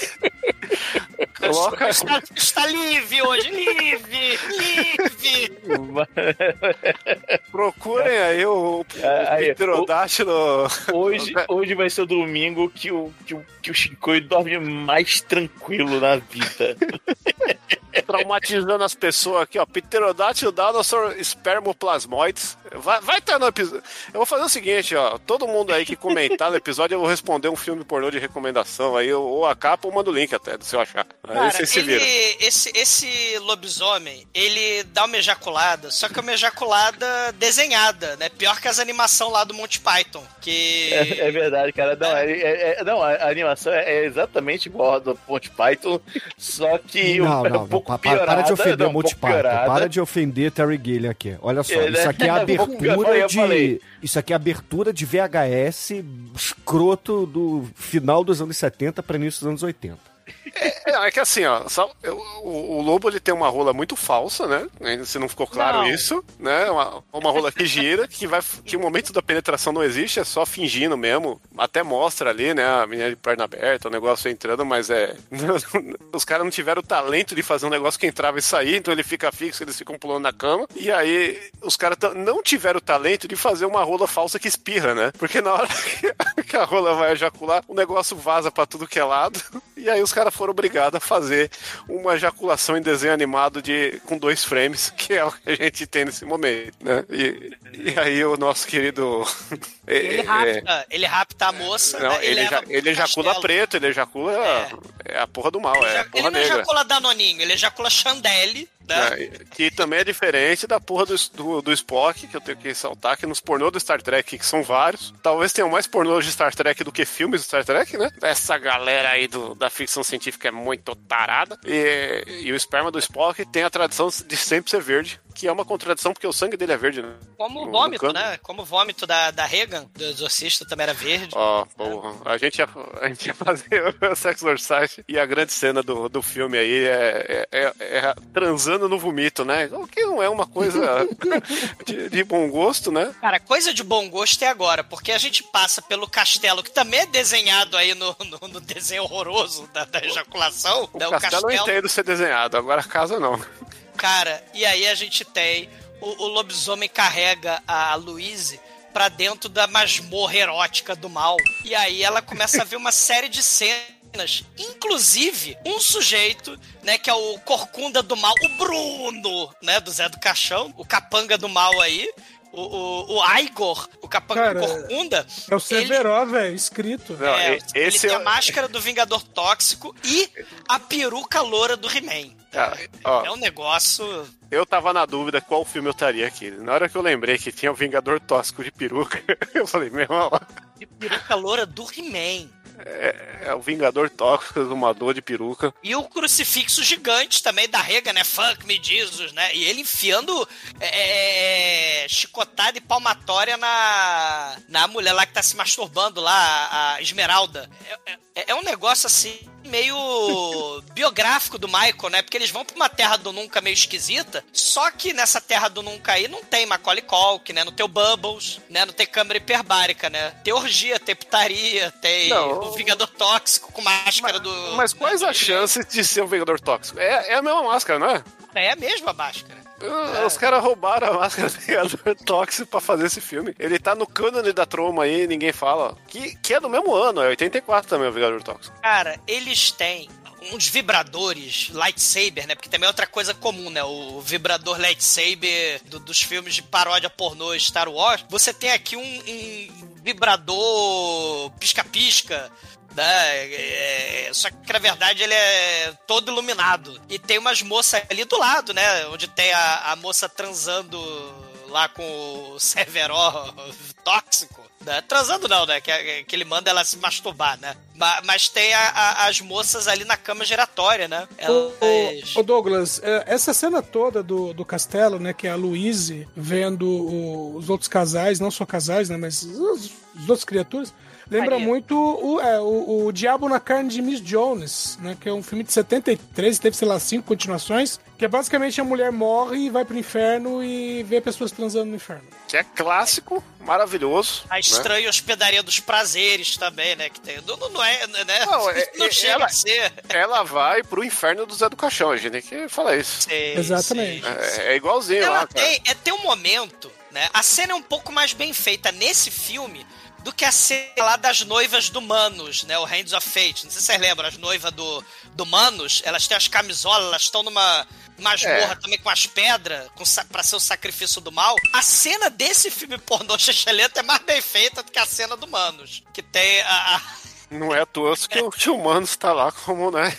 coloca. Está, está livre hoje, livre, livre. Procurem aí o, o Ah, aí, Pterodátilo. Hoje, hoje vai ser o domingo que o, que o, que o Shinkoi dorme mais tranquilo na vida. traumatizando as pessoas aqui, ó. Pterodátilo Dinosaur Spermoplasmoides. Vai, vai estar no episódio. Eu vou fazer o seguinte, ó. Todo mundo aí que comentar no episódio, eu vou responder um filme pornô de recomendação aí, ou a capa, ou mando o link até, se eu achar. Cara, vocês se ele, esse, esse lobisomem, ele dá uma ejaculada, só que é uma ejaculada desenhada, né? Pior que as animação lá do Monty Python, que... É, é verdade, cara. Não, é, é- é- não, a animação é, é exatamente igual a do Monty Python, só que Não, um, não, um não. pouco pa- piorada. para de ofender não, o um Monty Python. Para de ofender Terry Gilliam aqui. Olha só, É, isso né? aqui é abertura eu falei. de. Isso aqui é abertura de VHS escroto do final dos anos 70 para início dos anos 80. É, é que assim, ó, só- o, o lobo ele tem uma rola muito falsa, né? Ainda se não ficou claro Não. isso, né? Uma, uma rola que gira, que vai que o momento da penetração não existe, é só fingindo mesmo. Até mostra ali, né? A menina de perna aberta, o negócio entrando, mas é. Os caras não tiveram o talento de fazer um negócio que entrava e saía, então ele fica fixo, eles ficam pulando na cama. E aí os caras não tiveram o talento de fazer uma rola falsa que espirra, né? Porque na hora que- a rola vai ejacular, o negócio vaza pra tudo que é lado. E aí os caras foram obrigados a fazer uma ejaculação em desenho animado de com dois frames, que é o que a gente tem nesse momento, né? E, e aí o nosso querido Ele é, rapta, ele rapta a moça, não, né? ele, pro ele ejacula preto, ele ejacula é. a porra do mal, é a Ele porra não negra. ejacula Danoninho, ele ejacula Chandelle, né? É, que também é diferente da porra do, do, do Spock, que eu tenho que ressaltar, que nos pornôs do Star Trek, que são vários, talvez tenham mais pornôs de Star Trek do que filmes do Star Trek, né? Essa galera aí do, da ficção científica é muito tarada. E, e o esperma do Spock tem a tradição de sempre ser verde, que é uma contradição porque o sangue dele é verde, né? Como o vômito, né? Como o vômito da, da Reagan, do exorcista, também era verde. Ó, porra. A gente ia, a gente ia fazer o Sex Exorcist e a grande cena do, do filme aí é, é, é- é transando no vomito, né? O que não é uma coisa de, de bom gosto, né? Cara, coisa de bom gosto é agora, porque a gente passa pelo castelo, que também é desenhado aí no, no, no desenho horroroso da, da ejaculação. O né? castelo eu entendo ser desenhado, agora a casa não. Cara, e aí a gente tem o, o lobisomem carrega a Louise pra dentro da masmorra erótica do mal. E aí ela começa a ver uma série de cenas, inclusive um sujeito, né, que é o corcunda do mal, o Bruno, né, do Zé do Caixão, o capanga do mal aí, O, o, o Igor, o capanga corcunda, É o Severo, velho, escrito. Não, é, ele esse tem é a o- máscara do Vingador Tóxico e a peruca loura do He-Man. Ó, É um negócio. eu tava na dúvida qual filme eu estaria aqui. Na hora que eu lembrei que tinha o Vingador Tóxico de peruca, eu falei, meu irmão, de peruca loura do He-Man. É o Vingador Tóxico, exumador de peruca. E o crucifixo gigante também da Rega, né? Fuck me Jesus, né? E ele enfiando é, chicotada e palmatória na, na mulher lá que tá se masturbando lá, a, a Esmeralda. É, é- é um negócio assim, meio biográfico do Michael, né? Porque eles vão pra uma terra do nunca meio esquisita, só que nessa terra do nunca aí não tem Macaulay Culkin, né? Não tem o Bubbles, né? Não tem câmera hiperbárica, né? Tem orgia, tem putaria, tem Não. o Vingador Tóxico com máscara do... Mas quais as chances de ser um Vingador Tóxico? É, é a mesma máscara, não é? É a mesma máscara. Ah, Os caras roubaram a máscara do Vingador Tóxico pra fazer esse filme. Ele tá no cânone da troma aí, ninguém fala. Que, que é do mesmo ano, é 84 também o Vingador Tóxico. Cara, eles têm uns vibradores lightsaber, né? Porque também é outra coisa comum, né? O vibrador lightsaber do- dos filmes de paródia pornô Star Wars. Você tem aqui um, um vibrador pisca-pisca. Né? É, só que na verdade ele é todo iluminado. E tem umas moças ali do lado, né? Onde tem a, a moça transando lá com o Severo tóxico. Né? Transando não, né? Que, que ele manda ela se masturbar, né? Ma- Mas, tem a- a- as moças ali na cama giratória, né? Elas... ô, ô, Douglas, é, essa cena toda do, do castelo, né, que é a Louise vendo o- os outros casais, não só casais, né, mas os, os outros criaturas, lembra Maria. muito o, é, o, o Diabo na Carne de Miss Jones, né, que é um filme de 73, teve, sei lá, cinco continuações, que é basicamente a mulher morre e vai pro inferno e vê pessoas transando no inferno. Que é clássico, maravilhoso. A né? estranha hospedaria dos prazeres também, né? Que tem. Não, não é, né? Não, é- não é- chega ela- a ser. Ela vai pro inferno do Zé do Caixão, a gente tem que falar isso. Sei, Exatamente. sei. É, é igualzinho Ela lá, cara. tem, é, tem um momento, né? A cena é um pouco mais bem feita nesse filme do que a cena lá das noivas do Manos, né? O Hands of Fate. Não sei se vocês lembram, as noivas do, do Manos, elas têm as camisolas, elas estão numa masmorra É. também com as pedras, com, pra ser o sacrifício do mal. A cena desse filme pornô Xexelento é mais bem feita do que a cena do Manos. Que tem a... a- Não é à toa que o, que o Manos tá lá como, né?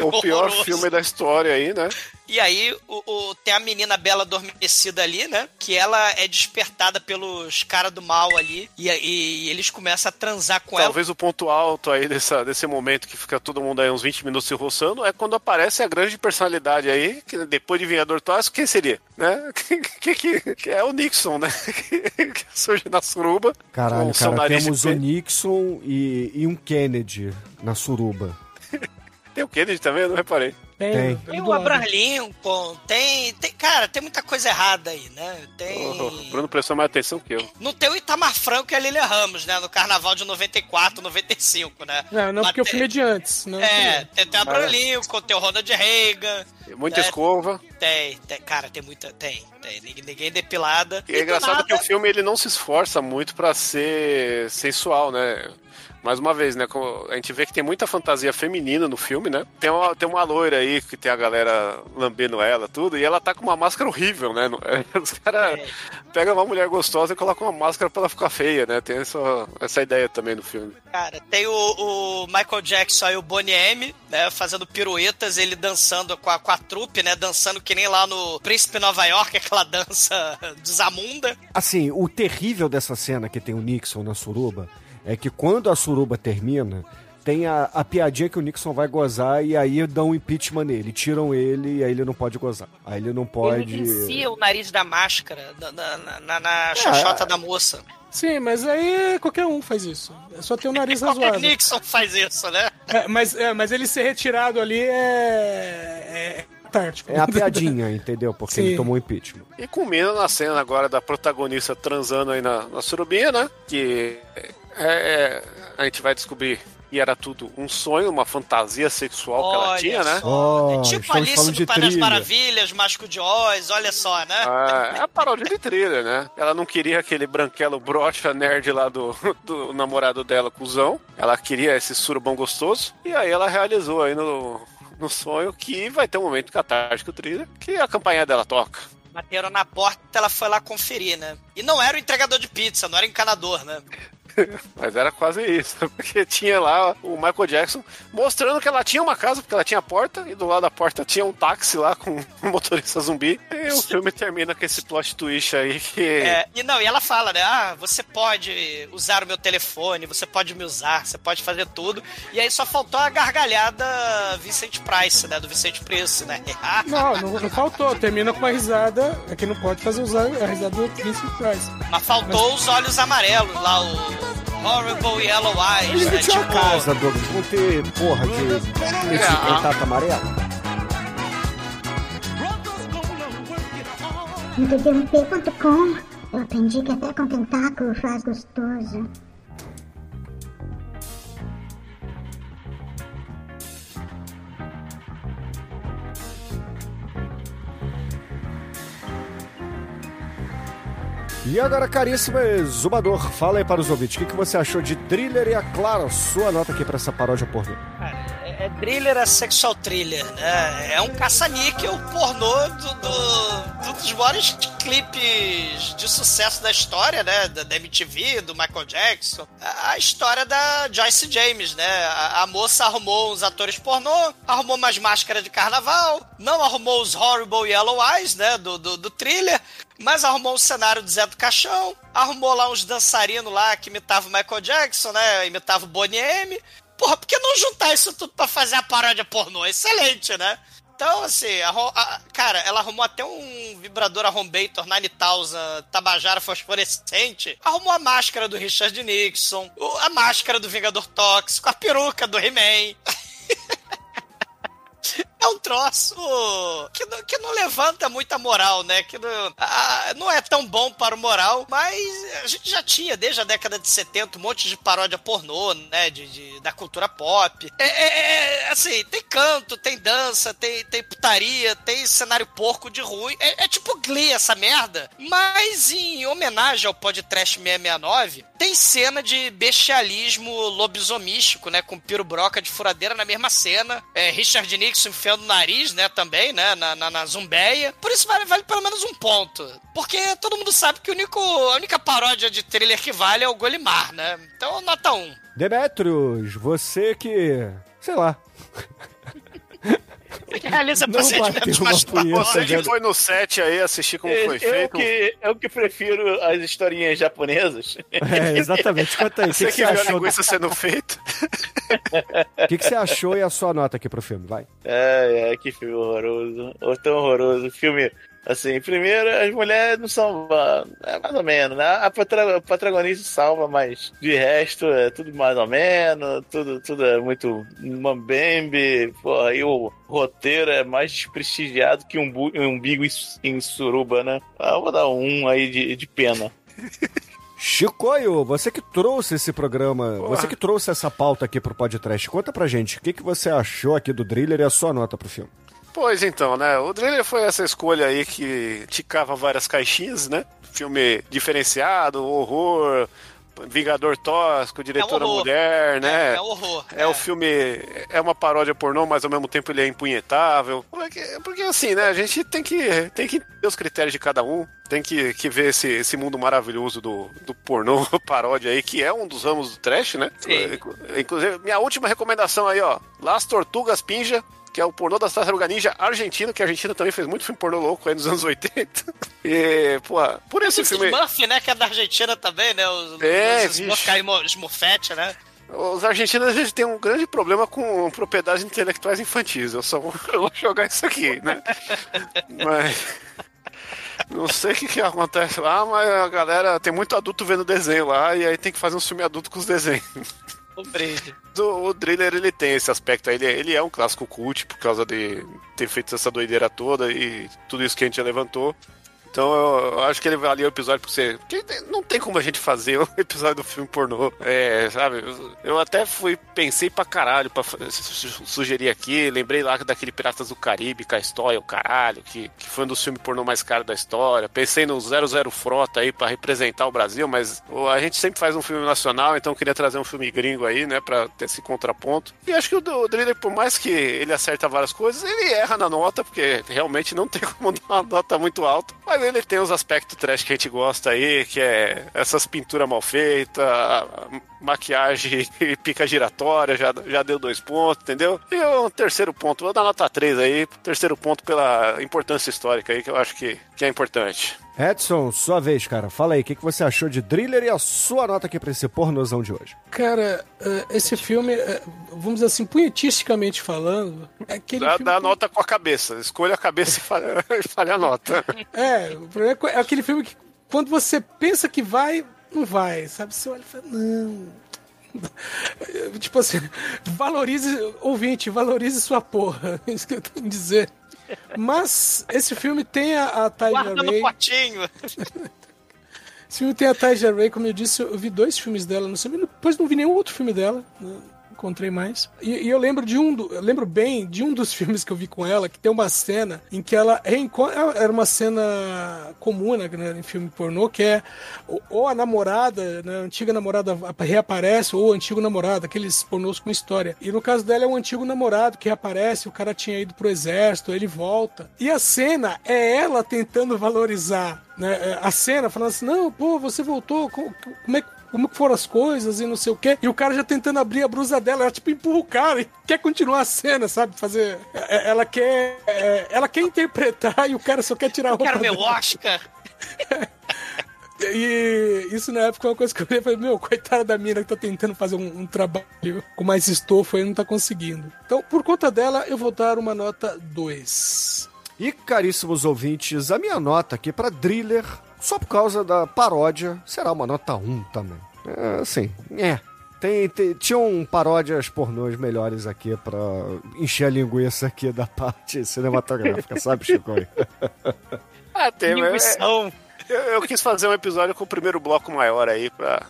o, o pior filme da história aí, né? E aí o, o- tem a menina bela adormecida ali, né? Que ela é despertada pelos caras do mal ali. E, e eles começam a transar com ela. Talvez o ponto alto aí dessa, desse momento que fica todo mundo aí uns 20 minutos se roçando é quando aparece a grande personalidade aí, que depois de Vingador Tóxico, quem seria? Né? Que, que, que é o Nixon, né? Que, que surge na suruba. Caralho, cara, temos o. Nixon e, e um Kennedy na suruba. Tem o Kennedy também, eu não reparei. Tem, Tem. ali Tem o. Abraham Lincoln, tem, tem. Cara, tem muita coisa errada aí, né? Tem. O Bruno prestou mais atenção que eu. Não tem o Itamar Franco e a Lilia Ramos, né? No carnaval de 94, 95, né? Não, não, Mas porque o tem- filme é de antes. Não É, tem, tem o Abraham Ah. Lincoln, tem o Ronald Reagan. Muita É. escova. Tem, tem, cara, tem muita. Tem, tem. Ninguém, depilada. E é do engraçado nada- que o filme ele não se esforça muito pra ser sensual, né? Mais uma vez, né? A gente vê que tem muita fantasia feminina no filme, né? Tem uma, tem uma loira aí que tem a galera lambendo ela, tudo, e ela tá com uma máscara horrível, né? Os caras É. pegam uma mulher gostosa e colocam uma máscara pra ela ficar feia, né? Tem essa, essa ideia também no filme. Cara, tem o, o Michael Jackson e o Bonnie M, né, fazendo piruetas, ele dançando com a, com a trupe, né, dançando que nem lá no Príncipe Nova York, aquela dança desamunda. Assim, o terrível dessa cena que tem o Nixon na suruba é que quando a suruba termina, tem a, a piadinha que o Nixon vai gozar e aí dão um impeachment nele. Tiram ele e aí ele não pode gozar. Aí ele não pode. Ele o nariz da máscara na, na, na, na xoxota da moça. Sim, mas aí qualquer um faz isso. É só ter o nariz razoável. Nixon faz isso, né? É, mas, é, mas ele ser retirado ali é. é. É a piadinha, entendeu? Porque Sim. ele tomou impeachment. E culmina na cena agora da protagonista transando aí na, na surubinha, né? Que é, é- a gente vai descobrir que era tudo um sonho, uma fantasia sexual que ela Olha tinha, né? só, Oh, é tipo Alice do de País das trilha. Maravilhas, Mágico de Oz, olha só, né? Ah, é a paródia de thriller, né? Ela não queria aquele branquelo brocha nerd lá do, do namorado dela, cuzão. Ela queria esse surubão gostoso. E aí ela realizou aí no, no sonho que vai ter um momento catártico thriller que a campanha dela toca. Bateram na porta, ela foi lá conferir, né? E não era o entregador de pizza, não era o encanador, né? Mas era quase isso, porque tinha lá o Michael Jackson mostrando que ela tinha uma casa, porque ela tinha porta, e do lado da porta tinha um táxi lá com um motorista zumbi. E o filme termina com esse plot twist aí que. É, e não, e ela fala, né? Ah, você pode usar o meu telefone, você pode me usar, você pode fazer tudo. E aí só faltou a gargalhada Vincent Price, né? Do Vicente Price, né? Não, não, não faltou. Termina com uma risada. É que não pode fazer usar a risada do Vincent Price. Mas faltou os olhos amarelos lá, o Horrible Yellow Eyes, Eles né? tinham Tipo, casa, Douglas. Vão ter, porra, de esse É. contato amarelo. No td1p.com eu aprendi que até com tentáculo faz gostoso. E agora, caríssimo exumador, fala aí para os ouvintes. O que, que você achou de thriller e, é claro, sua nota aqui para essa paródia pornô? Cara, é, é thriller, é sexual thriller, né? É um caça-níquel pornô do, do- do- dos maiores clipes de sucesso da história, né? Da, da MTV, do Michael Jackson. A, a história da Joyce James, né? A, a moça arrumou uns atores pornô, arrumou umas máscaras de carnaval, não arrumou os Horrible Yellow Eyes, né? Do, do, do thriller, mas arrumou um cenário do Zé do Caixão, arrumou lá uns dançarinos lá que imitavam Michael Jackson, né? Imitava o Bonnie M. Porra, por que não juntar isso tudo pra fazer a paródia pornô? Excelente, né? Então, assim, a a- cara, ela arrumou até um vibrador a Hombator 9000 Tabajara fosforescente. Arrumou a máscara do Richard Nixon, a máscara do Vingador Tóxico, a peruca do He-Man. É um troço que não, que não levanta muita moral, né? Que não, não é tão bom para o moral, mas a gente já tinha, desde a década de 70, um monte de paródia pornô, né? De, de- da cultura pop. É, é- é, assim, tem canto, tem dança, tem, tem putaria, tem cenário porco de ruim. É, é tipo Glee essa merda. Mas em homenagem ao podcast 669, tem cena de bestialismo lobisomístico, né? Com Piro Broca de furadeira na mesma cena. É, Richard Nixon enfiando o nariz, né? Também, né? Na, na, na zumbeia. Por isso vale, vale pelo menos um ponto. Porque todo mundo sabe que o único, a única paródia de thriller que vale é o Golimar, né? Então, nota 1. Demetrios, você que. sei lá. Realiza Não procedimentos punheta, Você que foi no set aí assistir como foi eu, feito. que, eu que prefiro as historinhas japonesas. É, exatamente. Conta aí. O que, Você que que você viu a achou? linguiça sendo feita. O que, que você achou e a sua nota aqui pro filme? Vai. Ai, ai, que filme horroroso. Ou tão horroroso. Filme, assim, primeiro, as mulheres não são. ah, É mais ou menos, né? A protagonista salva, mas de resto é tudo mais ou menos, tudo, tudo é muito mambembe. Porra, e o roteiro é mais desprestigiado que um, um umbigo em, suruba, né? Ah, eu vou dar um aí de, de pena. Chicoio, você que trouxe esse programa, Porra. você que trouxe essa pauta aqui pro podcast, conta pra gente o que, que você achou aqui do Driller e a sua nota pro filme. Pois então, né? O Driller foi essa escolha aí que ticava várias caixinhas, né? Filme diferenciado, horror, Vingador Tosco, diretora horror. mulher, né? É, é horror. É o filme, é uma paródia pornô, mas ao mesmo tempo ele é impunhetável. Porque, porque assim, né? A gente tem que, tem que ter os critérios de cada um. Tem que, que ver esse, esse mundo maravilhoso do, do pornô paródia aí, que é um dos ramos do trash, né? Sim. Inclusive, minha última recomendação aí, ó. Las Tortugas Pinja, que é o pornô da Tartaruga Ninja argentino, que a Argentina também fez muito filme pornô louco aí nos anos 80. E, pô, por esse Esse filme... Smurf, né? Que é da Argentina também, né? Os, É, os Smurf, Smurfette, né? Os argentinos, gente tem um grande problema com propriedades intelectuais infantis. Eu só vou, eu vou jogar isso aqui, né? mas. Não sei o que, que acontece lá, mas a galera tem muito adulto vendo desenho lá e aí tem que fazer um filme adulto com os desenhos. O. O, o Driller ele tem esse aspecto aí, ele, ele é um clássico cult por causa de ter feito essa doideira toda e tudo isso que a gente levantou. Então eu, acho que ele valia o episódio pra você. Porque não tem como a gente fazer um episódio do filme pornô. É, sabe? Eu, até fui, pensei pra caralho pra sugerir aqui. Lembrei lá daquele Piratas do Caribe, Castóia, o caralho, que, que foi um dos filmes pornô mais caros da história. Pensei no 00 Frota aí pra representar o Brasil, mas a gente sempre faz um filme nacional, então queria trazer um filme gringo aí, né, pra ter esse contraponto. E acho que o, o Driller, por mais que ele acerta várias coisas, ele erra na nota, porque realmente não tem como dar uma nota muito alta. Mas ele tem os aspectos trash que a gente gosta aí, que é essas pinturas mal feitas, maquiagem e pica giratória, já, já deu dois pontos, entendeu? E o terceiro ponto, vou dar nota 3 aí, terceiro ponto pela importância histórica aí, que eu acho que, que é importante. Edson, sua vez, cara. Fala aí, o que, que você achou de Driller e a sua nota aqui pra esse pornozão de hoje? Cara, eh, esse filme, eh, vamos dizer assim, punhetisticamente falando, é aquele Dá, filme dá a que- nota com a cabeça, escolha a cabeça e falha, falha a nota. É, o problema é é aquele filme que quando você pensa que vai, não vai, sabe? Você olha e fala, não. Tipo assim, valorize, ouvinte, valorize sua porra. É isso que eu tenho que dizer. Mas esse filme tem a, a Guarda no Ray. potinho. Esse filme tem a Tyler Ray, como eu disse, eu vi dois filmes dela no cinema, depois não vi nenhum outro filme dela. né? Encontrei mais. E, e eu lembro de um, do- eu lembro bem de um dos filmes que eu vi com ela, que tem uma cena em que ela reencontra. Era uma cena comum, né, né, em filme pornô, que é ou- a namorada, né, a antiga namorada reaparece, ou o antigo namorado, aqueles pornôs com história. E no caso dela é um antigo namorado que reaparece, o cara tinha ido pro exército, ele volta. E a cena é ela tentando valorizar né, é, a cena, falando assim: não, pô, você voltou, co- como é que como que foram as coisas e não sei o quê. E o cara já tentando abrir a blusa dela, ela tipo empurra o cara e quer continuar a cena, sabe? Fazer. é, Ela quer. é, Ela quer interpretar e o cara só quer tirar a roupa. Quero meu dela. Oscar. E isso na época é uma coisa que eu olhei e falei, meu, coitada da mina que tá tentando fazer um, um trabalho com mais estofo e não tá conseguindo. Então, por conta dela, eu vou dar uma nota 2. E, caríssimos ouvintes, a minha nota aqui pra Driller, só por causa da paródia, será uma nota 1 também. Assim, é. Tem, tem, tinham paródias pornôs melhores aqui pra encher a linguiça aqui da parte cinematográfica, sabe, Chico? Ah, tem, mas é- eu, eu quis fazer um episódio com o primeiro bloco maior aí, pra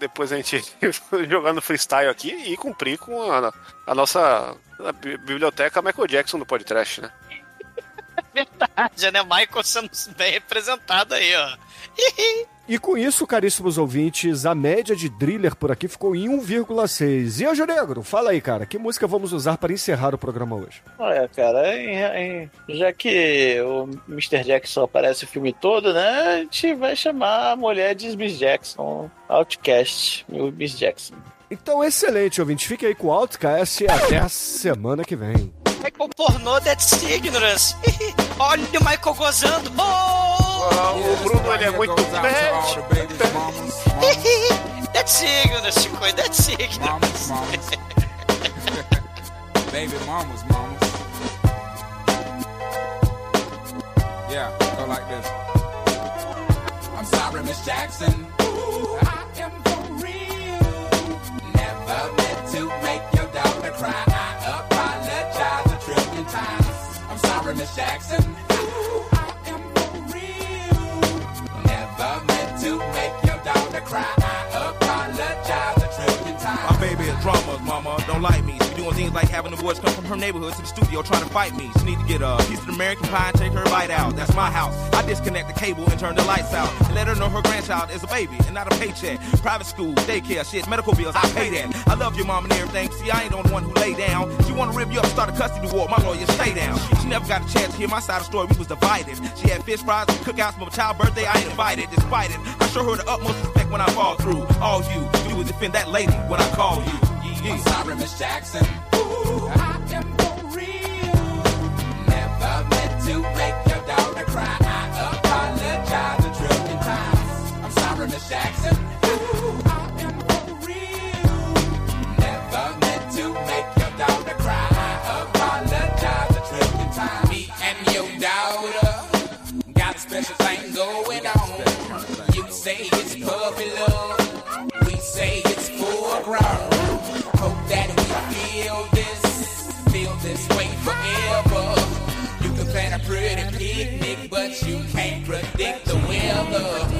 depois a gente jogar no freestyle aqui e cumprir com a, a nossa a bi- biblioteca Michael Jackson do podcast, né? Verdade, né? Michael sendo bem representado aí, ó. E com isso, caríssimos ouvintes, a média de Driller por aqui ficou em 1,6. E Anjo Negro, fala aí, cara, que música vamos usar para encerrar o programa hoje? Olha, cara, em- em- já que o Mr. Jackson aparece o filme todo, né? A gente vai chamar a mulher de Miss Jackson, Outcast, o Miss Jackson. Então, excelente, ouvinte. Fique aí com o Outcast e até a semana que vem. Michael pornô That's Ignorance. Olha o Michael gozando. Oh! O Bruno ele é muito bad. That's Ignorance, Chico. That's Ignorance. Baby mamas, mamas. Yeah, go like this. I'm sorry, Miss Jackson. Ooh, I am for real. Never meant to make your daughter cry. I apologize a trillion times. I'm sorry, Miss Jackson. My baby is drama, mama. Don't like me. She doing things like having the boys come from her neighborhood to the studio trying to fight me. She need to get a piece of American pie and take her bite out. That's my house. I disconnect the cable and turn the lights out. And let her know her grandchild is a baby and not a paycheck. Private school, daycare, shit, medical bills, I pay that. I love your mom and everything. See, I ain't the only one who lay down. She wanna rip you up, start a custody war. My lawyer, stay down. She never got a chance to hear my side of the story. We was divided. She had fish fries, and cookouts for my child birthday. I ain't invited. Despite it, I show her the utmost respect when I fall through. All you, you would defend that lady when I call you. Yeah. I'm sorry, Miss Jackson. Ooh, I am for real. Never meant to make your daughter cry. I apologize a trillion times. I'm sorry, Miss Jackson. The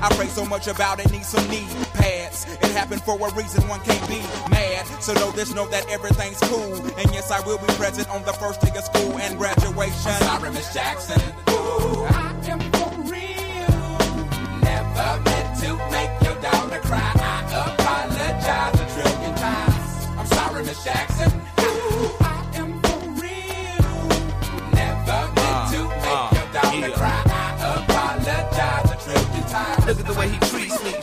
I pray so much about it, need some knee pads. It happened for a reason, one can't be mad. So know this, know that everything's cool. And yes, I will be present on the first day of school and graduation. I'm sorry, Miss Jackson. Ooh,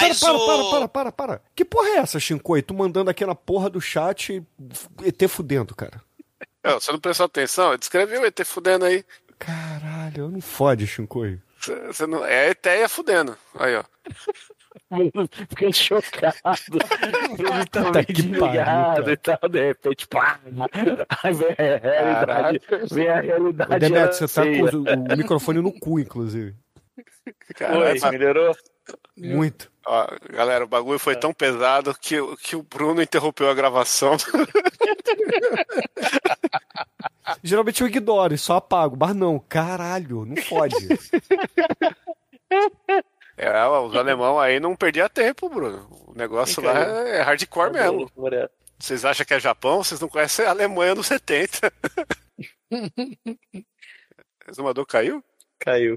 Mas para, o- para, para, para, para. Que porra é essa, Shinkoi? Tu mandando aqui na porra do chat ET fudendo, cara. Ô, Você não prestou atenção? Descreveu o ET fudendo aí. Caralho, não fode, Shinkoi. Você não... É a Eteia fudendo. Aí, ó. Fiquei chocado. Ele tá meio que desligado pariu, e tal, de repente, pá! Aí vem a realidade. Vem a realidade. Ô, Demetrio, você tá com o, o microfone no cu, inclusive. Oi, melhorou? Muito. Ó, galera, o bagulho foi tão pesado que, o- que o Bruno interrompeu a gravação. Geralmente eu ignoro só apago, mas não, caralho, não fode. É, os alemão aí não perdia tempo, Bruno. O negócio lá é hardcore mesmo. Vocês acham que é Japão? Vocês não conhecem a Alemanha nos 70. Resumador caiu? Caiu.